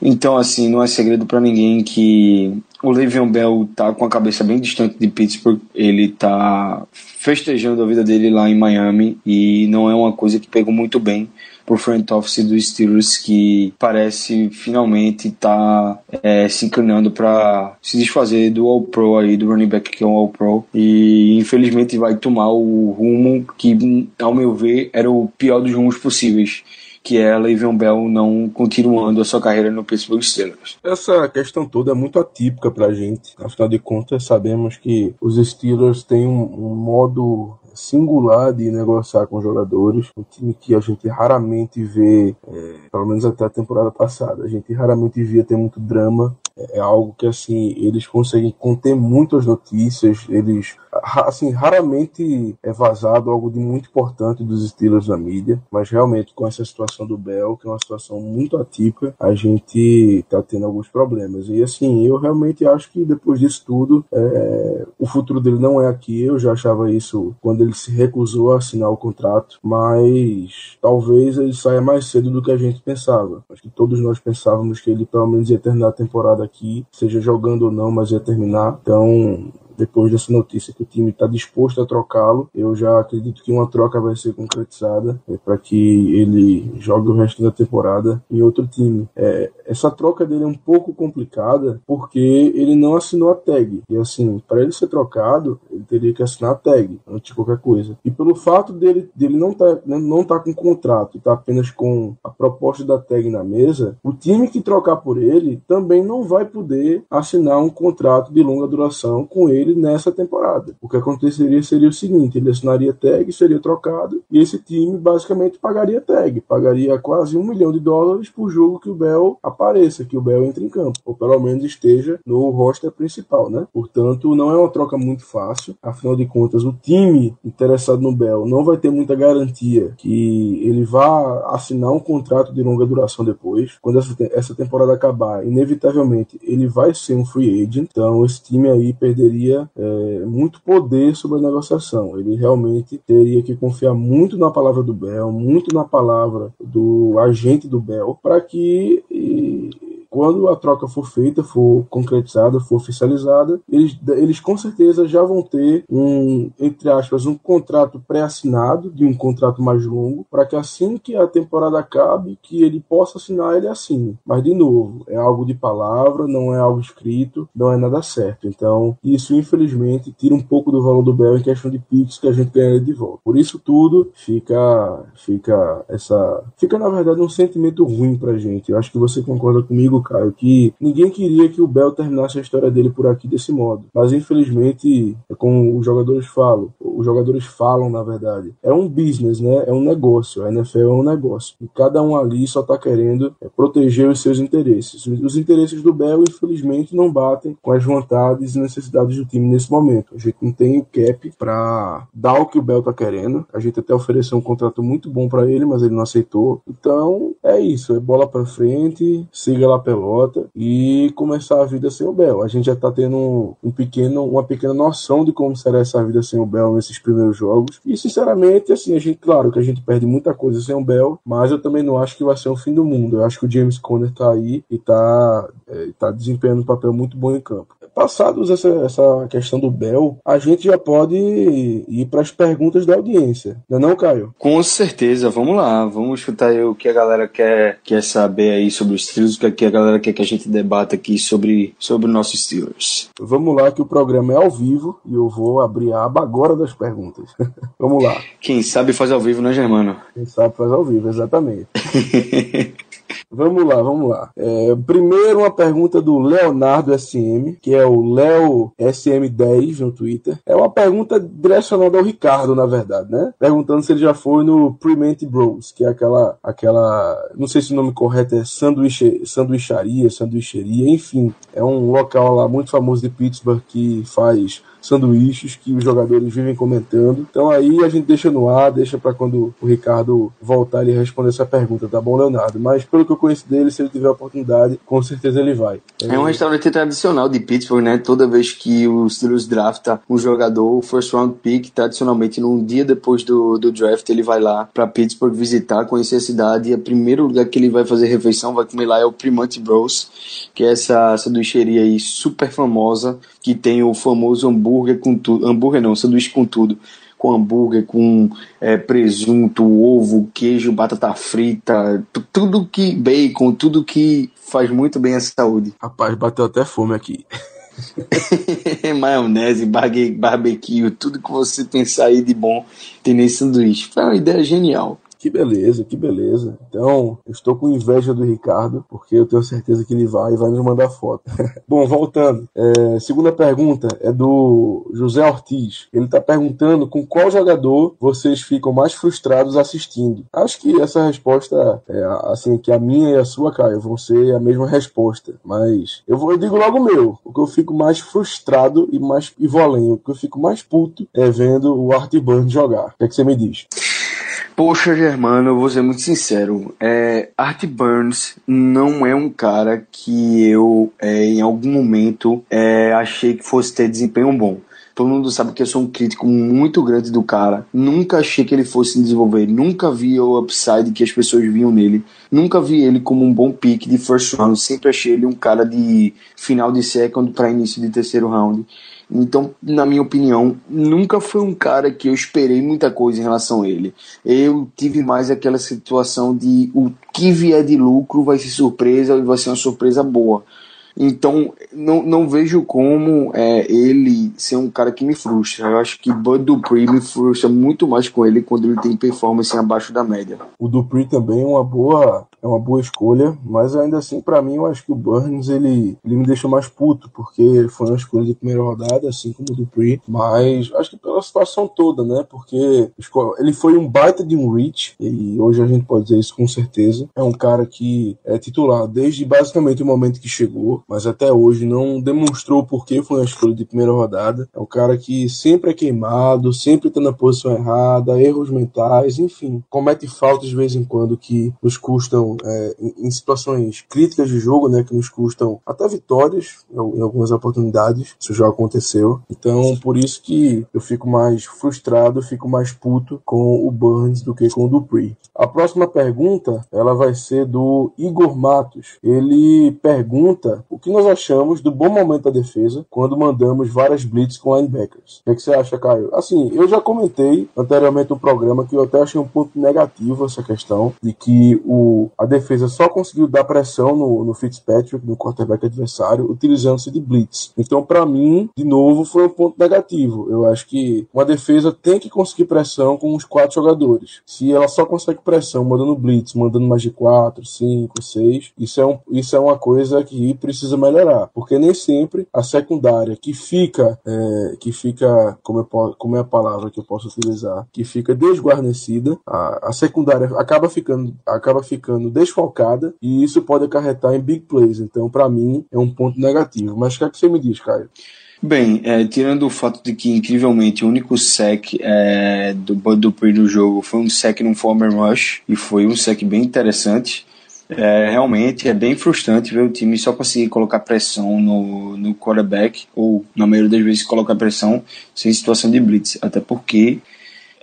Speaker 5: Então, assim, não é segredo para ninguém que o Le'Veon Bell tá com a cabeça bem distante de Pittsburgh. Ele tá festejando a vida dele lá em Miami e não é uma coisa que pegou muito bem pro front office dos Steelers que parece finalmente tá é, se inclinando para se desfazer do All Pro aí, do running back que é um All Pro e infelizmente vai tomar o rumo que, ao meu ver, era o pior dos rumos possíveis que é Le'Veon Bell não continuando a sua carreira no Pittsburgh Steelers.
Speaker 4: Essa questão toda é muito atípica para a gente. Afinal de contas, sabemos que os Steelers têm um, um modo singular de negociar com jogadores, um time que a gente raramente vê, é, pelo menos até a temporada passada, a gente raramente via ter muito drama é algo que assim eles conseguem conter muitas notícias. Eles assim raramente é vazado algo de muito importante dos Steelers na mídia. Mas realmente com essa situação do Bell que é uma situação muito atípica a gente tá tendo alguns problemas. E assim eu realmente acho que depois disso tudo é, o futuro dele não é aqui. Eu já achava isso quando ele se recusou a assinar o contrato. Mas talvez ele saia mais cedo do que a gente pensava. Acho que todos nós pensávamos que ele pelo menos ia terminar a temporada aqui, seja jogando ou não, mas ia terminar. Então, depois dessa notícia que o time está disposto a trocá-lo, eu já acredito que uma troca vai ser concretizada é, para que ele jogue o resto da temporada em outro time. É, essa troca dele é um pouco complicada porque ele não assinou a tag. E assim, para ele ser trocado, ele teria que assinar a tag antes de qualquer coisa. E pelo fato dele, dele não tá, não tá com contrato, tá apenas com a proposta da tag na mesa, o time que trocar por ele também não vai poder assinar um contrato de longa duração com ele dele nessa temporada. O que aconteceria seria o seguinte: ele assinaria tag, seria trocado, e esse time basicamente pagaria tag, pagaria quase um milhão de dólares por jogo que o Bell apareça, que o Bell entre em campo, ou pelo menos esteja no roster principal, né? Portanto, não é uma troca muito fácil, afinal de contas, o time interessado no Bell não vai ter muita garantia que ele vá assinar um contrato de longa duração depois. Quando essa temporada acabar, inevitavelmente ele vai ser um free agent, então esse time aí perderia é, muito poder sobre a negociação. Ele realmente teria que confiar muito na palavra do Bell, muito na palavra do agente do Bell, para que quando a troca for feita, for concretizada, for oficializada, eles, eles com certeza já vão ter um, entre aspas, um contrato pré-assinado, de um contrato mais longo, para que assim que a temporada acabe, que ele possa assinar, ele assine. Mas, de novo, é algo de palavra, não é algo escrito, não é nada certo. Então, isso, infelizmente, tira um pouco do valor do Bell em questão de pix que a gente ganha de volta. Por isso tudo, fica, fica essa, fica na verdade um sentimento ruim pra gente. Eu acho que você concorda comigo, Caio, que ninguém queria que o Bell terminasse a história dele por aqui desse modo. Mas infelizmente, é como os jogadores falam, os jogadores falam, na verdade, é um business, né? É um negócio. A NFL é um negócio. E cada um ali só tá querendo é, proteger os seus interesses. Os interesses do Bell, infelizmente, não batem com as vontades e necessidades do time nesse momento. A gente não tem o cap para dar o que o Bell tá querendo. A gente até ofereceu um contrato muito bom para ele, mas ele não aceitou. Então, é isso. É bola para frente, siga lá pelota e começar a vida sem o Bel. A gente já tá tendo um pequeno, uma pequena noção de como será essa vida sem o Bel nesses primeiros jogos. E sinceramente, assim, a gente, claro que a gente perde muita coisa sem o Bel, mas eu também não acho que vai ser o fim do mundo. Eu acho que o James Conner tá aí e tá, é, tá desempenhando um papel muito bom em campo. Passados essa, essa questão do Bel, a gente já pode ir para as perguntas da audiência. Não é não, Caio?
Speaker 5: Com certeza, vamos lá. Vamos escutar o que a galera quer, quer saber aí sobre os Steelers, o que a galera quer que a gente debata aqui sobre, sobre o nosso Steelers.
Speaker 4: Vamos lá que o programa é ao vivo e eu vou abrir a aba agora das perguntas. vamos lá.
Speaker 5: Quem sabe faz ao vivo, né, Germano?
Speaker 4: Quem sabe faz ao vivo, exatamente. Vamos lá, vamos lá. É, primeiro, uma pergunta do Leonardo SM, que é o Leo SM10 no Twitter. É uma pergunta direcionada ao Ricardo, na verdade, né? Perguntando se ele já foi no Prement Bros, que é aquela, aquela, não sei se o nome correto é sanduíche, sanduicharia, sanduicheria, enfim, é um local lá muito famoso de Pittsburgh que faz sanduíches que os jogadores vivem comentando. Então aí a gente deixa no ar, deixa para quando o Ricardo voltar ele responder essa pergunta, tá bom, Leonardo? Mas pelo que eu conheço dele, se ele tiver a oportunidade, com certeza ele vai.
Speaker 5: É, é um restaurante tradicional de Pittsburgh, né? Toda vez que o Steelers drafta um jogador, o first round pick, tradicionalmente num dia depois do, do draft, ele vai lá para Pittsburgh visitar, conhecer a cidade e o primeiro lugar que ele vai fazer refeição, vai comer lá é o Primanti Bros, que é essa sanduicheria aí super famosa que tem o famoso hambúrguer com tudo. Hambúrguer não, sanduíche com tudo. Com hambúrguer, com é, presunto, ovo, queijo, batata frita, tudo que. bacon, tudo que faz muito bem à saúde.
Speaker 4: Rapaz, bateu até fome aqui.
Speaker 5: Maionese, barbecue, tudo que você pensar aí de bom tem nesse sanduíche. Foi uma ideia genial.
Speaker 4: Que beleza, que beleza. Então, eu estou com inveja do Ricardo, porque eu tenho certeza que ele vai e vai nos mandar foto. Bom, voltando. É, segunda pergunta é do José Ortiz. Ele está perguntando com qual jogador vocês ficam mais frustrados assistindo. Acho que essa resposta, é, assim, que a minha e a sua, Caio, vão ser a mesma resposta. Mas eu, vou, eu digo logo o meu. O que eu fico mais frustrado e mais e vou além. O que eu fico mais puto é vendo o Art Burns jogar. O que, é que você me diz?
Speaker 5: Poxa, Germano, eu vou ser muito sincero. É, Art Burns não é um cara que eu, é, em algum momento, é, achei que fosse ter desempenho bom. Todo mundo sabe que eu sou um crítico muito grande do cara. Nunca achei que ele fosse se desenvolver. Nunca vi o upside que as pessoas viam nele. Nunca vi ele como um bom pick de first round. Sempre achei ele um cara de final de second para início de terceiro round. Então, na minha opinião, nunca foi um cara que eu esperei muita coisa em relação a ele. Eu tive mais aquela situação de o que vier de lucro vai ser surpresa e vai ser uma surpresa boa. Então, não, não vejo como é, ele ser um cara que me frustra. Eu acho que Bud Dupree me frustra muito mais com ele quando ele tem performance abaixo da média.
Speaker 4: O Dupree também é uma boa, é uma boa escolha, mas ainda assim, para mim, eu acho que o Burns ele, ele me deixa mais puto, porque foi uma escolha de primeira rodada, assim como o Dupree, mas acho que pela situação toda, né? Porque ele foi um baita de um reach, e hoje a gente pode dizer isso com certeza. É um cara que é titular desde basicamente o momento que chegou, mas até hoje não demonstrou por que foi uma escolha de primeira rodada. É um cara que sempre é queimado, sempre tá na posição errada, erros mentais, enfim, comete faltas de vez em quando que nos custam é, em, situações críticas de jogo, né, que nos custam até vitórias em, algumas oportunidades. Isso já aconteceu. Então, por isso que eu fico mais frustrado, fico mais puto com o Burns do que com o Dupree. A próxima pergunta, ela vai ser do Igor Matos. Ele pergunta o que nós achamos do bom momento da defesa quando mandamos várias blitz com linebackers. O que, é que você acha, Caio? Assim, eu já comentei anteriormente no programa que eu até achei um ponto negativo essa questão de que o, a defesa só conseguiu dar pressão no, no Fitzpatrick, no quarterback adversário, utilizando-se de blitz. Então, para mim, de novo, foi um ponto negativo. Eu acho que uma defesa tem que conseguir pressão com os quatro jogadores. Se ela só consegue pressão mandando blitz, mandando mais de 4, 5, 6. Isso é, um, isso é uma coisa que precisa melhorar, porque nem sempre a secundária que fica, é, que fica, como, eu, como é a palavra que eu posso utilizar, que fica desguarnecida, a, a secundária acaba ficando, acaba ficando desfalcada e isso pode acarretar em big plays. Então, para mim, é um ponto negativo. Mas o que é que você me diz, Caio?
Speaker 5: Bem, é, tirando o fato de que, incrivelmente, o único sec é, do Bud Dupree no jogo foi um sec num former rush, e foi um sec bem interessante. É, realmente é bem frustrante ver o time só conseguir colocar pressão no, no quarterback, ou na maioria das vezes colocar pressão sem situação de blitz, até porque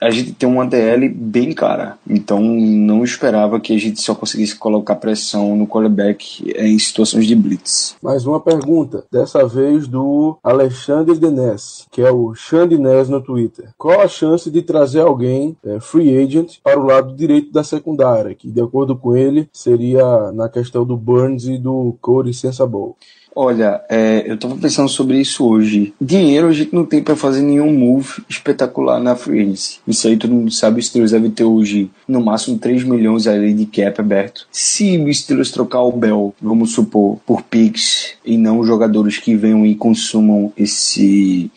Speaker 5: a gente tem uma DL bem cara, então não esperava que a gente só conseguisse colocar pressão no quarterback em situações de blitz.
Speaker 4: Mais uma pergunta, dessa vez do Alexandre Denes, que é o Xandinés no Twitter. Qual a chance de trazer alguém é, free agent para o lado direito da secundária, que de acordo com ele seria na questão do Burns e do Corey Sensabaugh?
Speaker 5: Olha, é, eu tava pensando sobre isso hoje. Dinheiro a gente não tem para fazer nenhum move espetacular na free agency. Isso aí todo mundo sabe, o Steelers deve ter hoje no máximo 3 milhões ali de cap aberto. Se o Steelers trocar o Bell, vamos supor, por picks e não jogadores que venham e consumam esse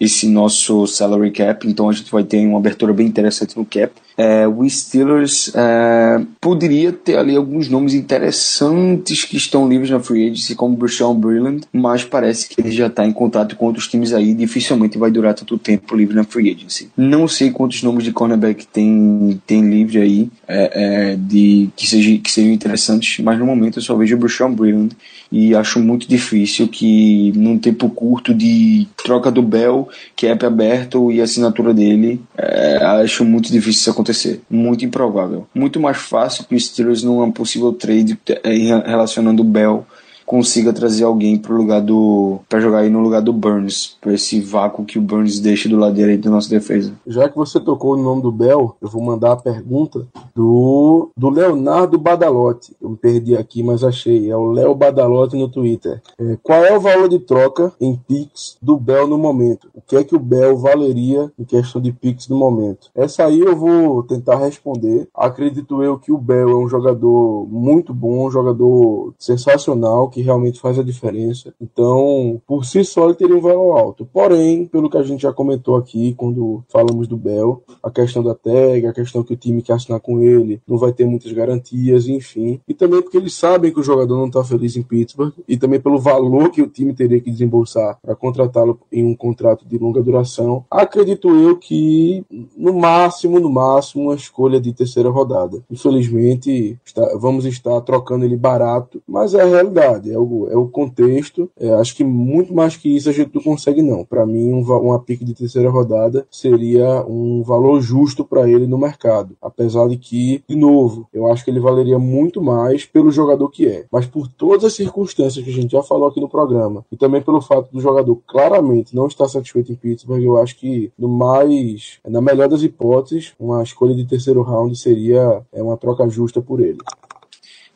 Speaker 5: esse nosso salary cap, então a gente vai ter uma abertura bem interessante no cap. É, o Steelers é, poderia ter ali alguns nomes interessantes que estão livres na free agency, como Brashon Brilland, mas parece que ele já está em contato com outros times aí, dificilmente vai durar tanto tempo livre na free agency. Não sei quantos nomes de cornerback tem, tem livre aí, é, é de, que, seja, que sejam interessantes, mas no momento eu só vejo o Brashon Brilland e acho muito difícil que num tempo curto de troca do Bell, cap aberto e assinatura dele, é, acho muito difícil isso acontecer acontecer. Muito improvável. Muito mais fácil que o Steelers numa possível trade é, relacionando o Bell consiga trazer alguém pro lugar do para jogar aí no lugar do Burns, para esse vácuo que o Burns deixa do lado direito da nossa defesa.
Speaker 4: Já que você tocou no nome do Bell, eu vou mandar a pergunta do do Leonardo Badalotti. Eu me perdi aqui, mas achei. É o Léo Badalotti no Twitter. É, qual é o valor de troca em Pix do Bell no momento? O que é que o Bell valeria em questão de Pix no momento? Essa aí eu vou tentar responder. Acredito eu que o Bell é um jogador muito bom, um jogador sensacional que que realmente faz a diferença. Então, por si só, ele teria um valor alto. Porém, pelo que a gente já comentou aqui quando falamos do Bell, a questão da tag, a questão que o time que assinar com ele não vai ter muitas garantias, enfim. E também porque eles sabem que o jogador não está feliz em Pittsburgh e também pelo valor que o time teria que desembolsar para contratá-lo em um contrato de longa duração. Acredito eu que no máximo, no máximo, uma escolha de terceira rodada. Infelizmente, está, vamos estar trocando ele barato, mas é a realidade é o, é o contexto. É, acho que muito mais que isso a gente não consegue, não. Para mim, um, uma pique de terceira rodada seria um valor justo para ele no mercado. Apesar de que, de novo, eu acho que ele valeria muito mais pelo jogador que é. Mas por todas as circunstâncias que a gente já falou aqui no programa, e também pelo fato do jogador claramente não estar satisfeito em Pittsburgh, eu acho que, no mais, na melhor das hipóteses, uma escolha de terceiro round seria é uma troca justa por ele.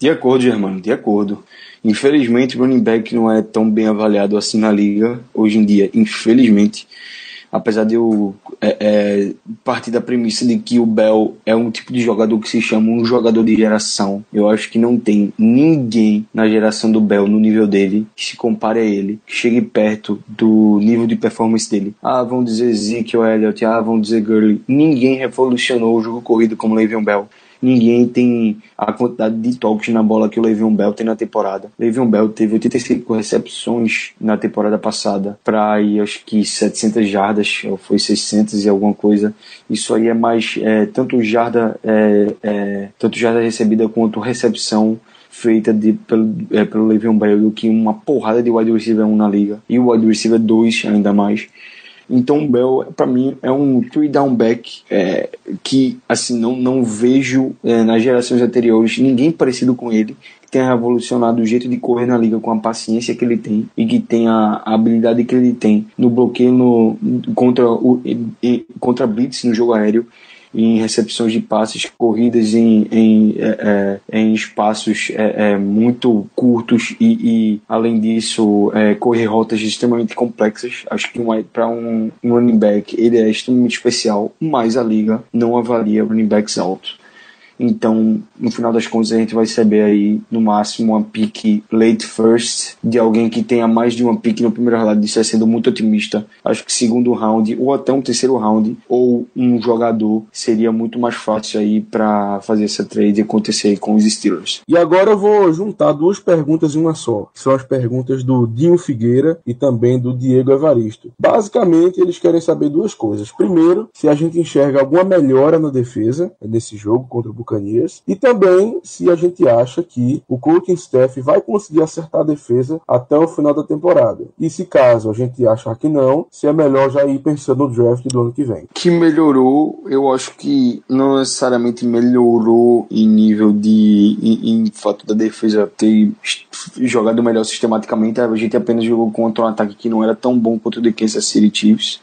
Speaker 5: De acordo, Germano, de acordo. Infelizmente, o running back não é tão bem avaliado assim na liga hoje em dia. Infelizmente. apesar de eu é, é, partir da premissa de que o Bell é um tipo de jogador que se chama um jogador de geração, eu acho que não tem ninguém na geração do Bell no nível dele que se compare a ele, que chegue perto do nível de performance dele. Ah, vão dizer Zeke ou Elliott, ah, vão dizer Gurley. Ninguém revolucionou o jogo corrido como Le'Veon Bell ninguém tem a quantidade de toques na bola que o Le'Veon Bell tem na temporada. Le'Veon Bell teve 85 recepções na temporada passada para acho que 700 jardas, ou foi 600 e alguma coisa. Isso aí é mais é, tanto jarda é, é, tanto jarda recebida quanto recepção feita de, pelo, é, pelo Le'Veon Bell do que uma porrada de wide receiver 1 na liga e o wide receiver 2 ainda mais. Então o Bell, para mim, é um three down back é, que assim não, não vejo é, nas gerações anteriores ninguém parecido com ele que tenha revolucionado o jeito de correr na liga com a paciência que ele tem e que tem a, habilidade que ele tem no bloqueio no, contra o contra blitz no jogo aéreo em recepções de passes, corridas em, em, é, é, em espaços é, é muito curtos e, e além disso, é, correr rotas extremamente complexas. Acho que para um, running back ele é extremamente especial, mas a liga não avalia running backs altos. Então, no final das contas, a gente vai receber aí, no máximo, uma pick late first de alguém que tenha mais de uma pick no primeiro round. Isso é sendo muito otimista. Acho que segundo round, ou até um terceiro round, ou um jogador, seria muito mais fácil aí para fazer essa trade acontecer com os Steelers.
Speaker 4: E agora eu vou juntar duas perguntas em uma só. Que são as perguntas do Dinho Figueira e também do Diego Evaristo. Basicamente, eles querem saber duas coisas. Primeiro, se a gente enxerga alguma melhora na defesa nesse jogo contra o Buccaneers Buccaneers. E também se a gente acha que o coaching staff vai conseguir acertar a defesa até o final da temporada. E se caso a gente achar que não, se é melhor já ir pensando no draft do ano que vem.
Speaker 5: Que melhorou, eu acho que não necessariamente melhorou em nível de. em, em fato da defesa ter jogado melhor sistematicamente. A gente apenas jogou contra um ataque que não era tão bom quanto o de Kansas City Chiefs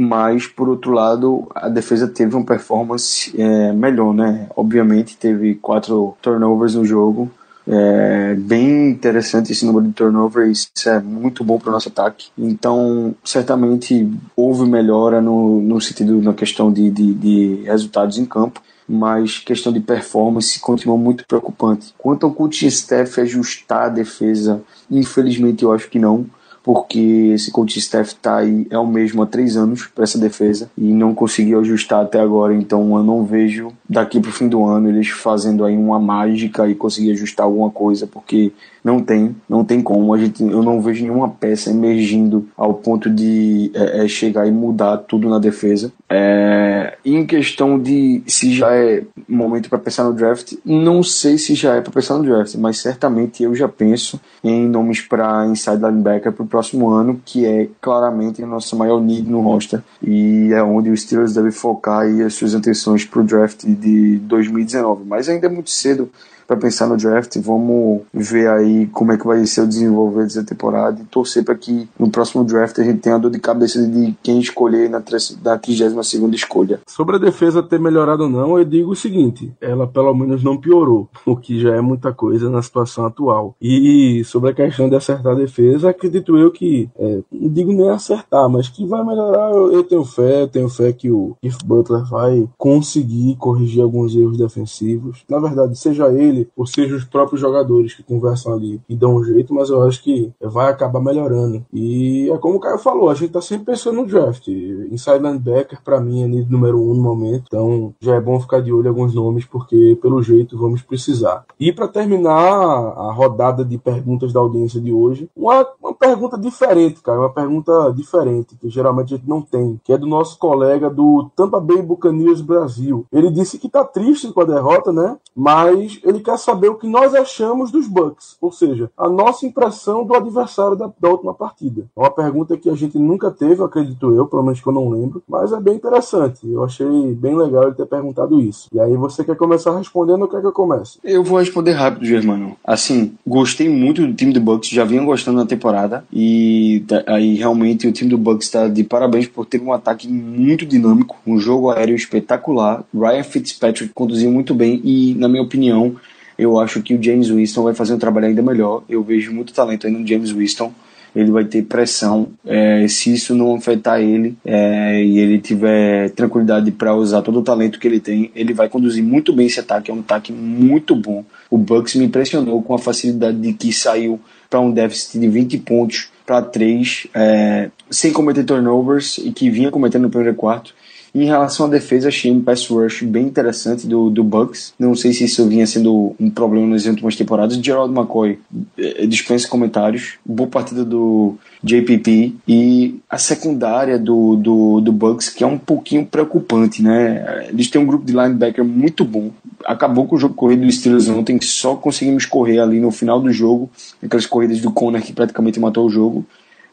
Speaker 5: mas por outro lado a defesa teve uma performance é, melhor, né? Obviamente teve quatro turnovers no jogo, é bem interessante esse número de turnovers, isso é muito bom para o nosso ataque. Então, certamente houve melhora no, no sentido, na questão de, de, de resultados em campo, mas questão de performance continua muito preocupante. Quanto ao coaching staff ajustar a defesa, infelizmente eu acho que não porque esse coach staff tá aí é o mesmo há três anos para essa defesa e não conseguiu ajustar até agora. Então eu não vejo daqui para o fim do ano eles fazendo aí uma mágica e conseguir ajustar alguma coisa, porque não tem, não tem como. A gente, eu não vejo nenhuma peça emergindo ao ponto de é, é, chegar e mudar tudo na defesa. É, em questão de se já é momento para pensar no draft, não sei se já é para pensar no draft, mas certamente eu já penso em nomes para inside linebacker para o próximo ano, que é claramente a nossa maior need no roster e é onde o Steelers deve focar as suas atenções para o draft de 2019. Mas ainda é muito cedo para pensar no draft. Vamos ver aí como é que vai ser o desenvolver dessa temporada e torcer para que no próximo draft a gente tenha a dor de cabeça de quem escolher na, na 32 escolha.
Speaker 4: Sobre a defesa ter melhorado ou não, eu digo o seguinte: ela pelo menos não piorou, o que já é muita coisa na situação atual. E sobre a questão de acertar a defesa, acredito eu que, é, não digo nem acertar, mas que vai melhorar. Eu, eu tenho fé, eu tenho fé que o Keith Butler vai conseguir corrigir alguns erros defensivos. Na verdade, seja ele ou seja os próprios jogadores que conversam ali e dão um jeito, mas eu acho que vai acabar melhorando. E é como o Caio falou, a gente tá sempre pensando no draft. Inside linebacker, para mim, é nível número um no momento, então já é bom ficar de olho em alguns nomes, porque pelo jeito vamos precisar. E para terminar a rodada de perguntas da audiência de hoje, uma, uma pergunta diferente, cara, uma pergunta diferente, que geralmente a gente não tem, que é do nosso colega do Tampa Bay Buccaneers Brasil. Ele disse que tá triste com a derrota, né? Mas ele quer saber o que nós achamos dos Bucks, ou seja, a nossa impressão do adversário da, da última partida. É uma pergunta que a gente nunca teve, acredito eu, pelo menos que eu não lembro, mas é bem interessante. Eu achei bem legal ele ter perguntado isso. E aí você quer começar respondendo ou quer que eu comece?
Speaker 5: Eu vou responder rápido, Germano. Assim, gostei muito do time do Bucks, já vinha gostando da temporada e aí realmente o time do Bucks está de parabéns por ter um ataque muito dinâmico, um jogo aéreo espetacular. Ryan Fitzpatrick conduziu muito bem e, na minha opinião, eu acho que o James Winston vai fazer um trabalho ainda melhor. Eu vejo muito talento aí no James Winston. ele vai ter pressão. É, se isso não afetar ele é, e ele tiver tranquilidade para usar todo o talento que ele tem, ele vai conduzir muito bem esse ataque. É um ataque muito bom. O Bucks me impressionou com a facilidade de que saiu para um déficit de 20 pontos para 3, é, sem cometer turnovers e que vinha cometendo no primeiro quarto. Em relação à defesa, achei um pass rush bem interessante do, do Bucks. Não sei se isso vinha sendo um problema nas últimas temporadas. Gerald McCoy eh, dispensa comentários. Boa partida do JPP. E a secundária do, do, do Bucks, que é um pouquinho preocupante, né? Eles têm um grupo de linebacker muito bom. Acabou com o jogo corrido do Steelers ontem, só conseguimos correr ali no final do jogo. Aquelas corridas do Conner que praticamente matou o jogo.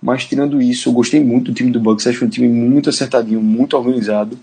Speaker 5: Mas tirando isso, eu gostei muito do time do Bucks. Acho um time muito acertadinho, muito organizado.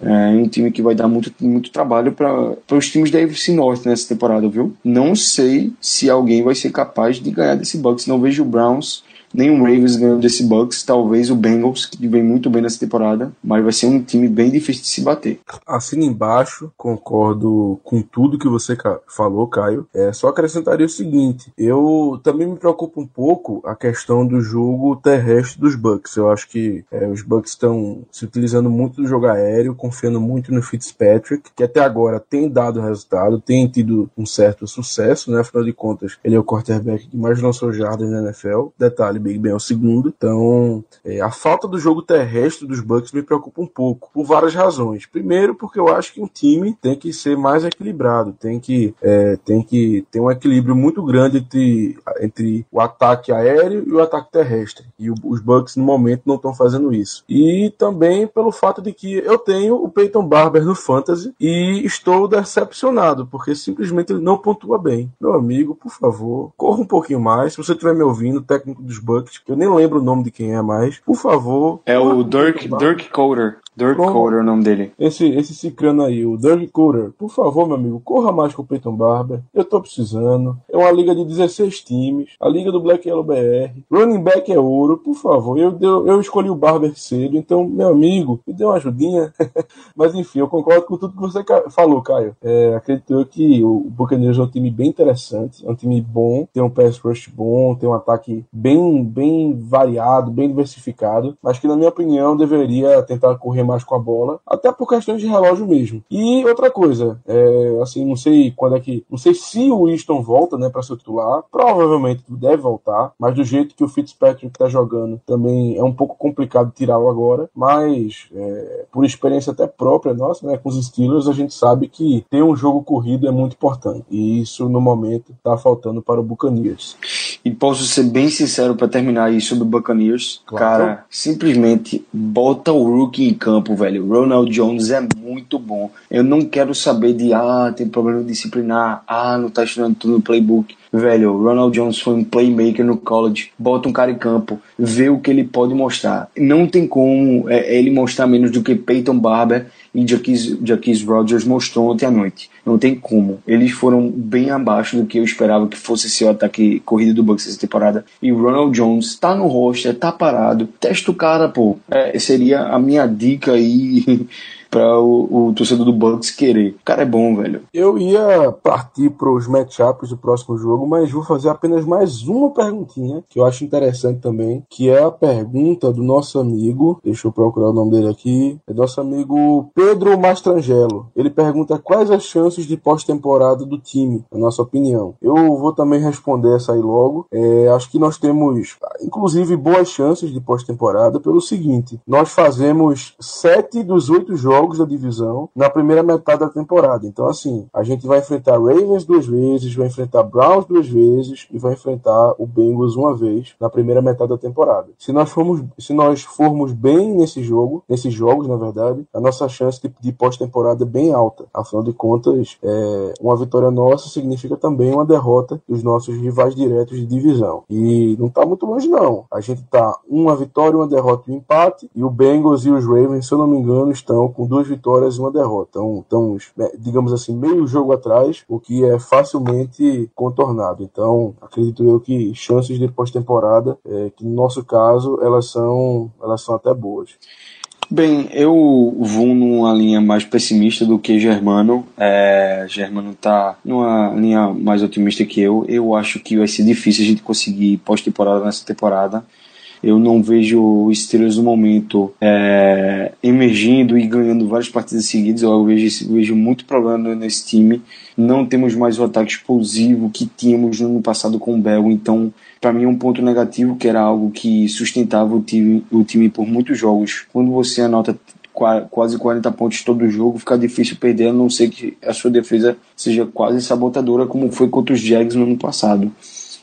Speaker 5: É um time que vai dar muito, muito trabalho para os times da AFC North nessa temporada, viu? Não sei se alguém vai ser capaz de ganhar desse Bucks. Não vejo o Browns o Ravens ganhando desse Bucks, talvez o Bengals, que vem muito bem nessa temporada, mas vai ser um time bem difícil de se bater.
Speaker 4: Assina embaixo, concordo com tudo que você falou, Caio. É, só acrescentaria o seguinte: eu também me preocupo um pouco a questão do jogo terrestre dos Bucks. Eu acho que é, os Bucks estão se utilizando muito do jogo aéreo, confiando muito no Fitzpatrick, que até agora tem dado resultado, tem tido um certo sucesso, né? Afinal de contas, ele é o quarterback que mais lançou jardas na NFL. Detalhe, Big Ben é o segundo. Então, é, a falta do jogo terrestre dos Bucks me preocupa um pouco, por várias razões. Primeiro, porque eu acho que um time tem que ser mais equilibrado, tem que, é, tem que ter um equilíbrio muito grande entre, entre o ataque aéreo e o ataque terrestre. E o, os Bucks, no momento, não estão fazendo isso. E também pelo fato de que eu tenho o Peyton Barber no Fantasy e estou decepcionado, porque simplesmente ele não pontua bem. Meu amigo, por favor, corra um pouquinho mais. Se você estiver me ouvindo, técnico dos Bucks, Bucks, que eu nem lembro o nome de quem é mais. Por favor.
Speaker 5: É o Dirk, Dirk Coder. Dirk Como? Coder é o nome dele.
Speaker 4: Esse, esse cicrano aí, o Dirk Coder. Por favor, meu amigo, corra mais com o Peyton Barber. Eu tô precisando. É uma liga de 16 times. A liga do Black Yellow BR. Running back é ouro. Por favor, eu, eu, eu escolhi o Barber cedo. Então, meu amigo, me dê uma ajudinha. Mas enfim, eu concordo com tudo que você falou, Caio. É, acredito que o Buccaneers é um time bem interessante. É um time bom. Tem um pass rush bom. Tem um ataque bem, bem variado, bem diversificado. Mas que, na minha opinião, deveria tentar correr mais com a bola, até por questões de relógio mesmo. E outra coisa, é, assim, não sei quando é que, não sei se o Winston volta, né, para ser titular, provavelmente deve voltar, mas do jeito que o Fitzpatrick tá jogando, também é um pouco complicado tirá-lo agora, mas é, por experiência até própria nossa, né, com os Steelers, a gente sabe que ter um jogo corrido é muito importante, e isso no momento tá faltando para o Buccaneers.
Speaker 5: E posso ser bem sincero para terminar aí sobre o Buccaneers, claro. cara, simplesmente bota o rookie em campo velho. Ronald Jones é muito bom. Eu não quero saber de, ah, tem problema disciplinar, ah, não tá estudando tudo no playbook. Velho, Ronald Jones foi um playmaker no college. Bota um cara em campo, vê o que ele pode mostrar. Não tem como é, ele mostrar menos do que Peyton Barber e Jaquez, Rogers mostrou ontem à noite. Não tem como. Eles foram bem abaixo do que eu esperava que fosse ser o ataque corrida do Bucks essa temporada. E Ronald Jones tá no roster, tá parado. Testa o cara, pô. É, seria a minha dica aí para o, o, torcedor do Bucks querer. O cara é bom, velho.
Speaker 4: Eu ia partir para os matchups do próximo jogo, mas vou fazer apenas mais uma perguntinha que eu acho interessante também, que é a pergunta do nosso amigo, deixa eu procurar o nome dele aqui, é nosso amigo Pedro Mastrangelo. Ele pergunta quais as chances de pós-temporada do time, na nossa opinião. Eu vou também responder essa aí logo. É, acho que nós temos, inclusive, boas chances de pós-temporada pelo seguinte: nós fazemos sete dos oito jogos jogos da divisão na primeira metade da temporada. Então, assim, a gente vai enfrentar Ravens duas vezes, vai enfrentar Browns duas vezes e vai enfrentar o Bengals uma vez na primeira metade da temporada. Se nós formos, se nós formos bem nesse jogo, nesses jogos, na verdade, a nossa chance de, de pós-temporada é bem alta. Afinal de contas, é, uma vitória nossa significa também uma derrota dos nossos rivais diretos de divisão. E não tá muito longe, não. A gente tá uma vitória, uma derrota e um empate, e o Bengals e os Ravens, se eu não me engano, estão com duas vitórias e uma derrota. Então, digamos assim, meio jogo atrás, o que é facilmente contornado. Então, acredito eu que chances de pós-temporada, é, que no nosso caso, elas são, elas são até boas.
Speaker 5: Bem, eu vou numa linha mais pessimista do que Germano. É, Germano tá numa linha mais otimista que eu. Eu acho que vai ser difícil a gente conseguir pós-temporada nessa temporada. Eu não vejo o Steelers no momento é, emergindo e ganhando várias partidas seguidas. Eu vejo, vejo muito problema nesse time. Não temos mais o ataque explosivo que tínhamos no ano passado com o Bell. Então, para mim, é um ponto negativo que era algo que sustentava o time, o time por muitos jogos. Quando você anota quase 40 pontos todo jogo, fica difícil perder, a não ser que a sua defesa seja quase sabotadora, como foi contra os Jags no ano passado.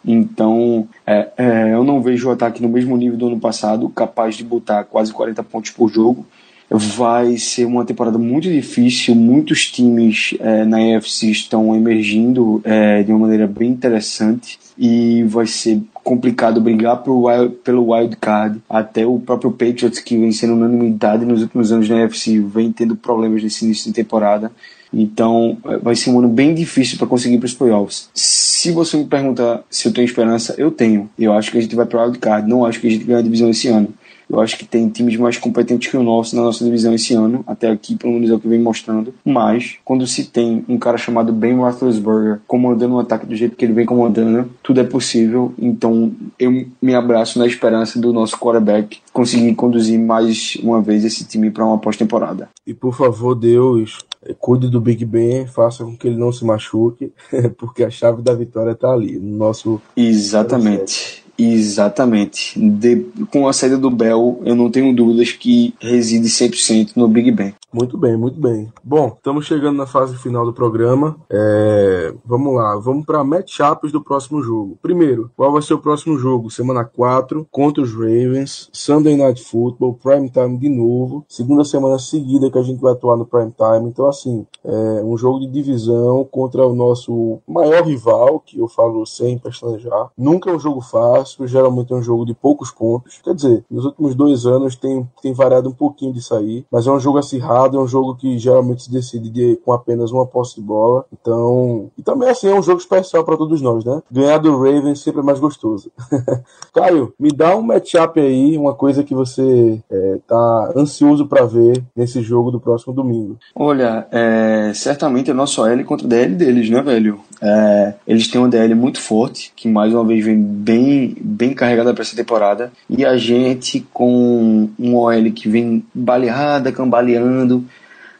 Speaker 5: Então, é, é, eu não vejo o ataque no mesmo nível do ano passado, capaz de botar quase 40 pontos por jogo. Vai ser uma temporada muito difícil. Muitos times é, na EFC estão emergindo é, de uma maneira bem interessante e vai ser complicado brigar wild, pelo wild card. Até o próprio Patriots, que vem sendo unanimidade nos últimos anos na EFC, vem tendo problemas nesse início de temporada. Então vai ser um ano bem difícil para conseguir para os playoffs. Se você me perguntar se eu tenho esperança, eu tenho. Eu acho que a gente vai para o wildcard. Não acho que a gente ganha a divisão esse ano. Eu acho que tem times mais competentes que o nosso na nossa divisão esse ano, até aqui, pelo menos é o que vem mostrando. Mas, quando se tem um cara chamado Ben Roethlisberger comandando um ataque do jeito que ele vem comandando, tudo é possível. Então, eu me abraço na esperança do nosso quarterback conseguir conduzir mais uma vez esse time para uma pós-temporada.
Speaker 4: E por favor, Deus, cuide do Big Ben, faça com que ele não se machuque, porque a chave da vitória está ali, no nosso.
Speaker 5: Exatamente. Exatamente. De, com a saída do Bell, eu não tenho dúvidas que reside 100% no Big Ben.
Speaker 4: Muito bem, muito bem. Bom, estamos chegando na fase final do programa. É, vamos lá, vamos para matchups do próximo jogo. Primeiro, qual vai ser o próximo jogo? Semana 4, contra os Ravens, Sunday Night Football, Prime Time de novo. Segunda semana seguida que a gente vai atuar no Prime Time. Então, assim, é um jogo de divisão contra o nosso maior rival, que eu falo sem pestanejar. Nunca é um jogo fácil, geralmente é um jogo de poucos pontos. Quer dizer, nos últimos dois anos tem, tem variado um pouquinho disso aí, mas é um jogo acirrado é um jogo que geralmente se decide de, com apenas uma posse de bola. Então, e também assim é um jogo especial para todos nós, né? Ganhar do Ravens sempre é mais gostoso. Caio, me dá um matchup aí, uma coisa que você é, tá ansioso para ver nesse jogo do próximo domingo.
Speaker 5: Olha, é, certamente é nosso OL contra DL deles, né, velho? É, eles têm uma DL muito forte, que mais uma vez vem bem, bem carregada para essa temporada, e a gente com um OL que vem baleada, cambaleando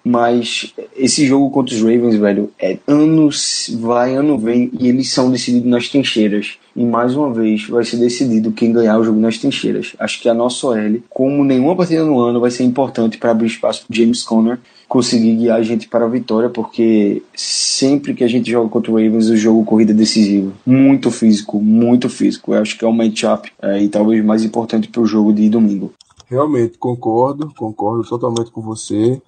Speaker 5: mas esse jogo contra os Ravens, velho, é anos vai, ano vem, e eles são decididos nas trincheiras. E mais uma vez vai ser decidido quem ganhar o jogo nas trincheiras. Acho que a nossa OL, como nenhuma partida no ano, vai ser importante para abrir espaço para James Conner conseguir guiar a gente para a vitória, porque sempre que a gente joga contra o Ravens, o jogo corrida decisivo. Muito físico, muito físico. Eu acho que é o matchup é, e talvez mais importante para o jogo de domingo.
Speaker 4: Realmente, concordo, concordo totalmente com você,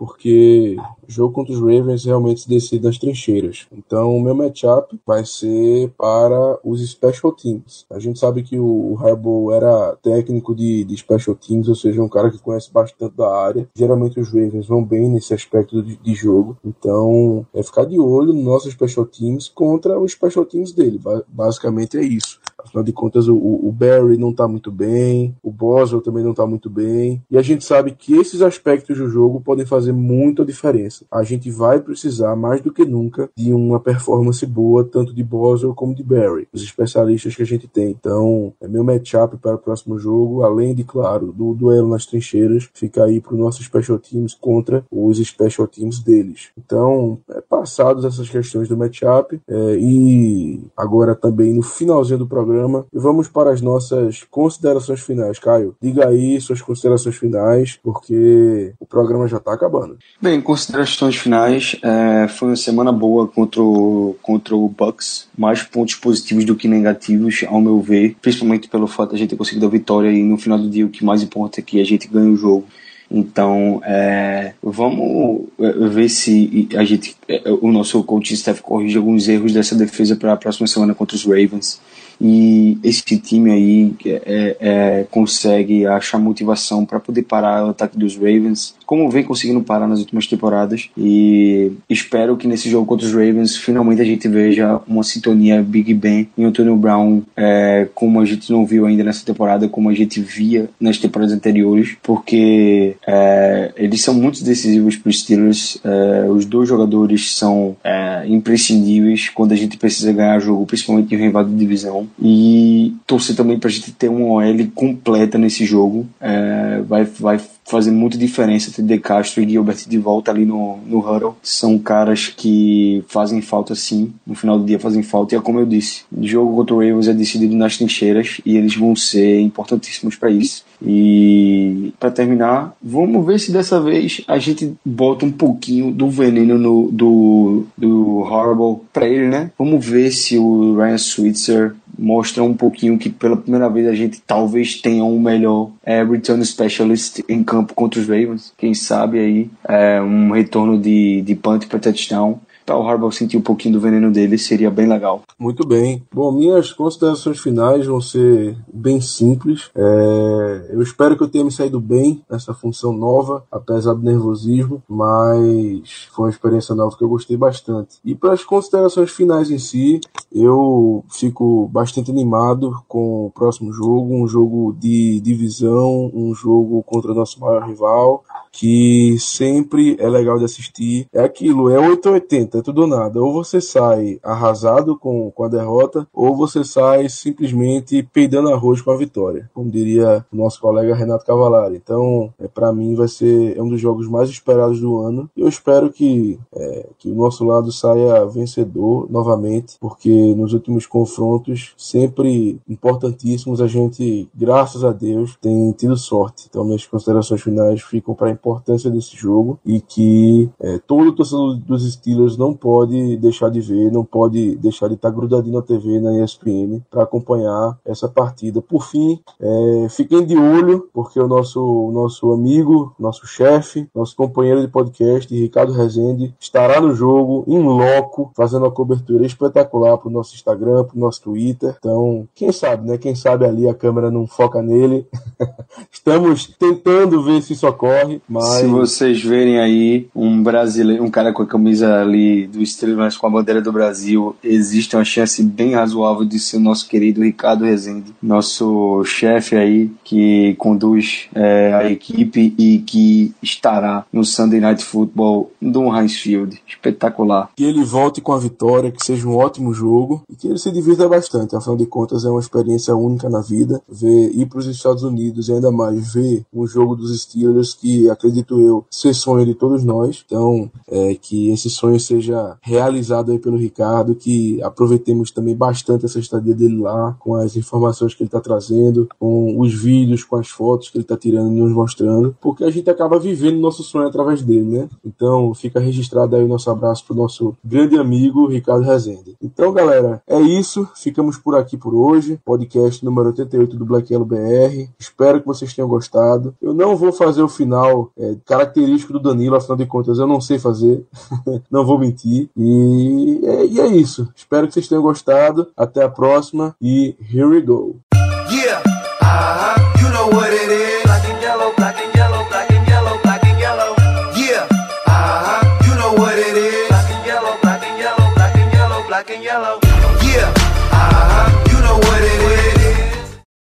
Speaker 4: porque jogo contra os Ravens realmente se decide nas trincheiras. Então, o meu matchup vai ser para os Special Teams. A gente sabe que o Harbaugh era técnico de, de Special Teams, ou seja, um cara que conhece bastante da área. Geralmente os Ravens vão bem nesse aspecto de, de jogo. Então, é ficar de olho nos nossos Special Teams contra os Special Teams dele. Basicamente é isso. Afinal de contas, o, o Barry não está muito bem, o Boswell também não está muito bem. E a gente sabe que esses aspectos do jogo podem fazer muita diferença. A gente vai precisar, mais do que nunca, de uma performance boa, tanto de Boswell como de Barry, os especialistas que a gente tem. Então, é meu matchup para o próximo jogo, além de, claro, do duelo nas trincheiras, fica aí para os nossos special teams contra os special teams deles. Então, é, passados essas questões do matchup, é, e agora também no finalzinho do programa, vamos para as nossas considerações finais. Caio, diga aí suas considerações finais, porque o programa já está acabando.
Speaker 5: Bem, considerações finais, é, foi uma semana boa contra o, contra o Bucks, mais pontos positivos do que negativos, ao meu ver, principalmente pelo fato de a gente ter conseguido a vitória e no final do dia o que mais importa é que a gente ganha o jogo. Então, é, vamos é, ver se a gente, é, o nosso coaching staff corrige alguns erros dessa defesa para a próxima semana contra os Ravens. E esse time aí é, é, consegue achar motivação para poder parar o ataque dos Ravens, como vem conseguindo parar nas últimas temporadas. E espero que nesse jogo contra os Ravens finalmente a gente veja uma sintonia Big Ben e Antonio Brown, é, como a gente não viu ainda nessa temporada, como a gente via nas temporadas anteriores, porque é, eles são muito decisivos para os Steelers. É, os dois jogadores são é, imprescindíveis quando a gente precisa ganhar jogo, principalmente em um rival de divisão. E torcer também para a gente ter uma OL completa nesse jogo. É, vai, vai fazer muita diferença ter De Castro e Gilbert de volta ali no, no Huddle. São caras que fazem falta sim, no final do dia fazem falta. E é como eu disse, o jogo contra o Ravens é decidido nas trincheiras e eles vão ser importantíssimos para isso. E para terminar, vamos ver se dessa vez a gente bota um pouquinho do veneno no, do, do Horrible para ele, né? Vamos ver se o Ryan Switzer mostra um pouquinho que pela primeira vez a gente talvez tenha um melhor é, return specialist em campo contra os Ravens. Quem sabe aí é, um retorno de, de punt para touchdown para o Harbaugh sentir um pouquinho do veneno dele seria bem legal.
Speaker 4: Muito bem. Bom, minhas considerações finais vão ser bem simples. É... Eu espero que eu tenha me saído bem nessa função nova, apesar do nervosismo, mas foi uma experiência nova que eu gostei bastante. E para as considerações finais em si, eu fico bastante animado com o próximo jogo, um jogo de divisão, um jogo contra o nosso maior rival que sempre é legal de assistir. É aquilo, é 880, ou nada. Ou você sai arrasado com, com a derrota, ou você sai simplesmente peidando arroz com a vitória, como diria o nosso colega Renato Cavalari. Então, é, para mim, vai ser é um dos jogos mais esperados do ano. Eu espero que, é, que o nosso lado saia vencedor novamente, porque nos últimos confrontos, sempre importantíssimos, a gente, graças a Deus, tem tido sorte. Então, minhas considerações finais ficam para importância desse jogo e que é, todo torcedor dos Steelers não pode deixar de ver, não pode deixar de estar grudadinho na TV, na ESPN, para acompanhar essa partida. Por fim, é, fiquem de olho, porque o nosso, nosso amigo, nosso chefe, nosso companheiro de podcast, Ricardo Rezende, estará no jogo, em loco, fazendo uma cobertura espetacular para o nosso Instagram, para o nosso Twitter. Então, quem sabe, né? Quem sabe ali a câmera não foca nele. Estamos tentando ver se isso ocorre, mas...
Speaker 5: Se vocês verem aí um brasileiro, um cara com a camisa ali do Estrelas com a bandeira do Brasil, existe uma chance bem razoável de ser o nosso querido Ricardo Rezende, nosso chefe aí que conduz é, a equipe e que estará no Sunday Night Football do Heinz Field. Espetacular.
Speaker 4: Que ele volte com a vitória, que seja um ótimo jogo e que ele se divirta bastante. Afinal de contas, é uma experiência única na vida. Ver ir para os Estados Unidos e ainda mais ver um jogo dos Steelers que acredito eu, ser sonho de todos nós. Então, é, que esse sonho seja realizado aí pelo Ricardo, que aproveitemos também bastante essa estadia dele lá, com as informações que ele está trazendo, com os vídeos, com as fotos que ele está tirando e nos mostrando, porque a gente acaba vivendo nosso sonho através dele, né? Então, fica registrado aí o nosso abraço pro nosso grande amigo Ricardo Rezende. Então, galera, é isso. Ficamos por aqui por hoje. Podcast número 88 do Black Yellow BR. Espero que vocês tenham gostado. Eu não vou fazer o final é, característico do Danilo, afinal de contas eu não sei fazer, não vou mentir. E é, e é, isso. Espero que vocês tenham gostado. Até a próxima e here we go. Yeah, uh -huh. you know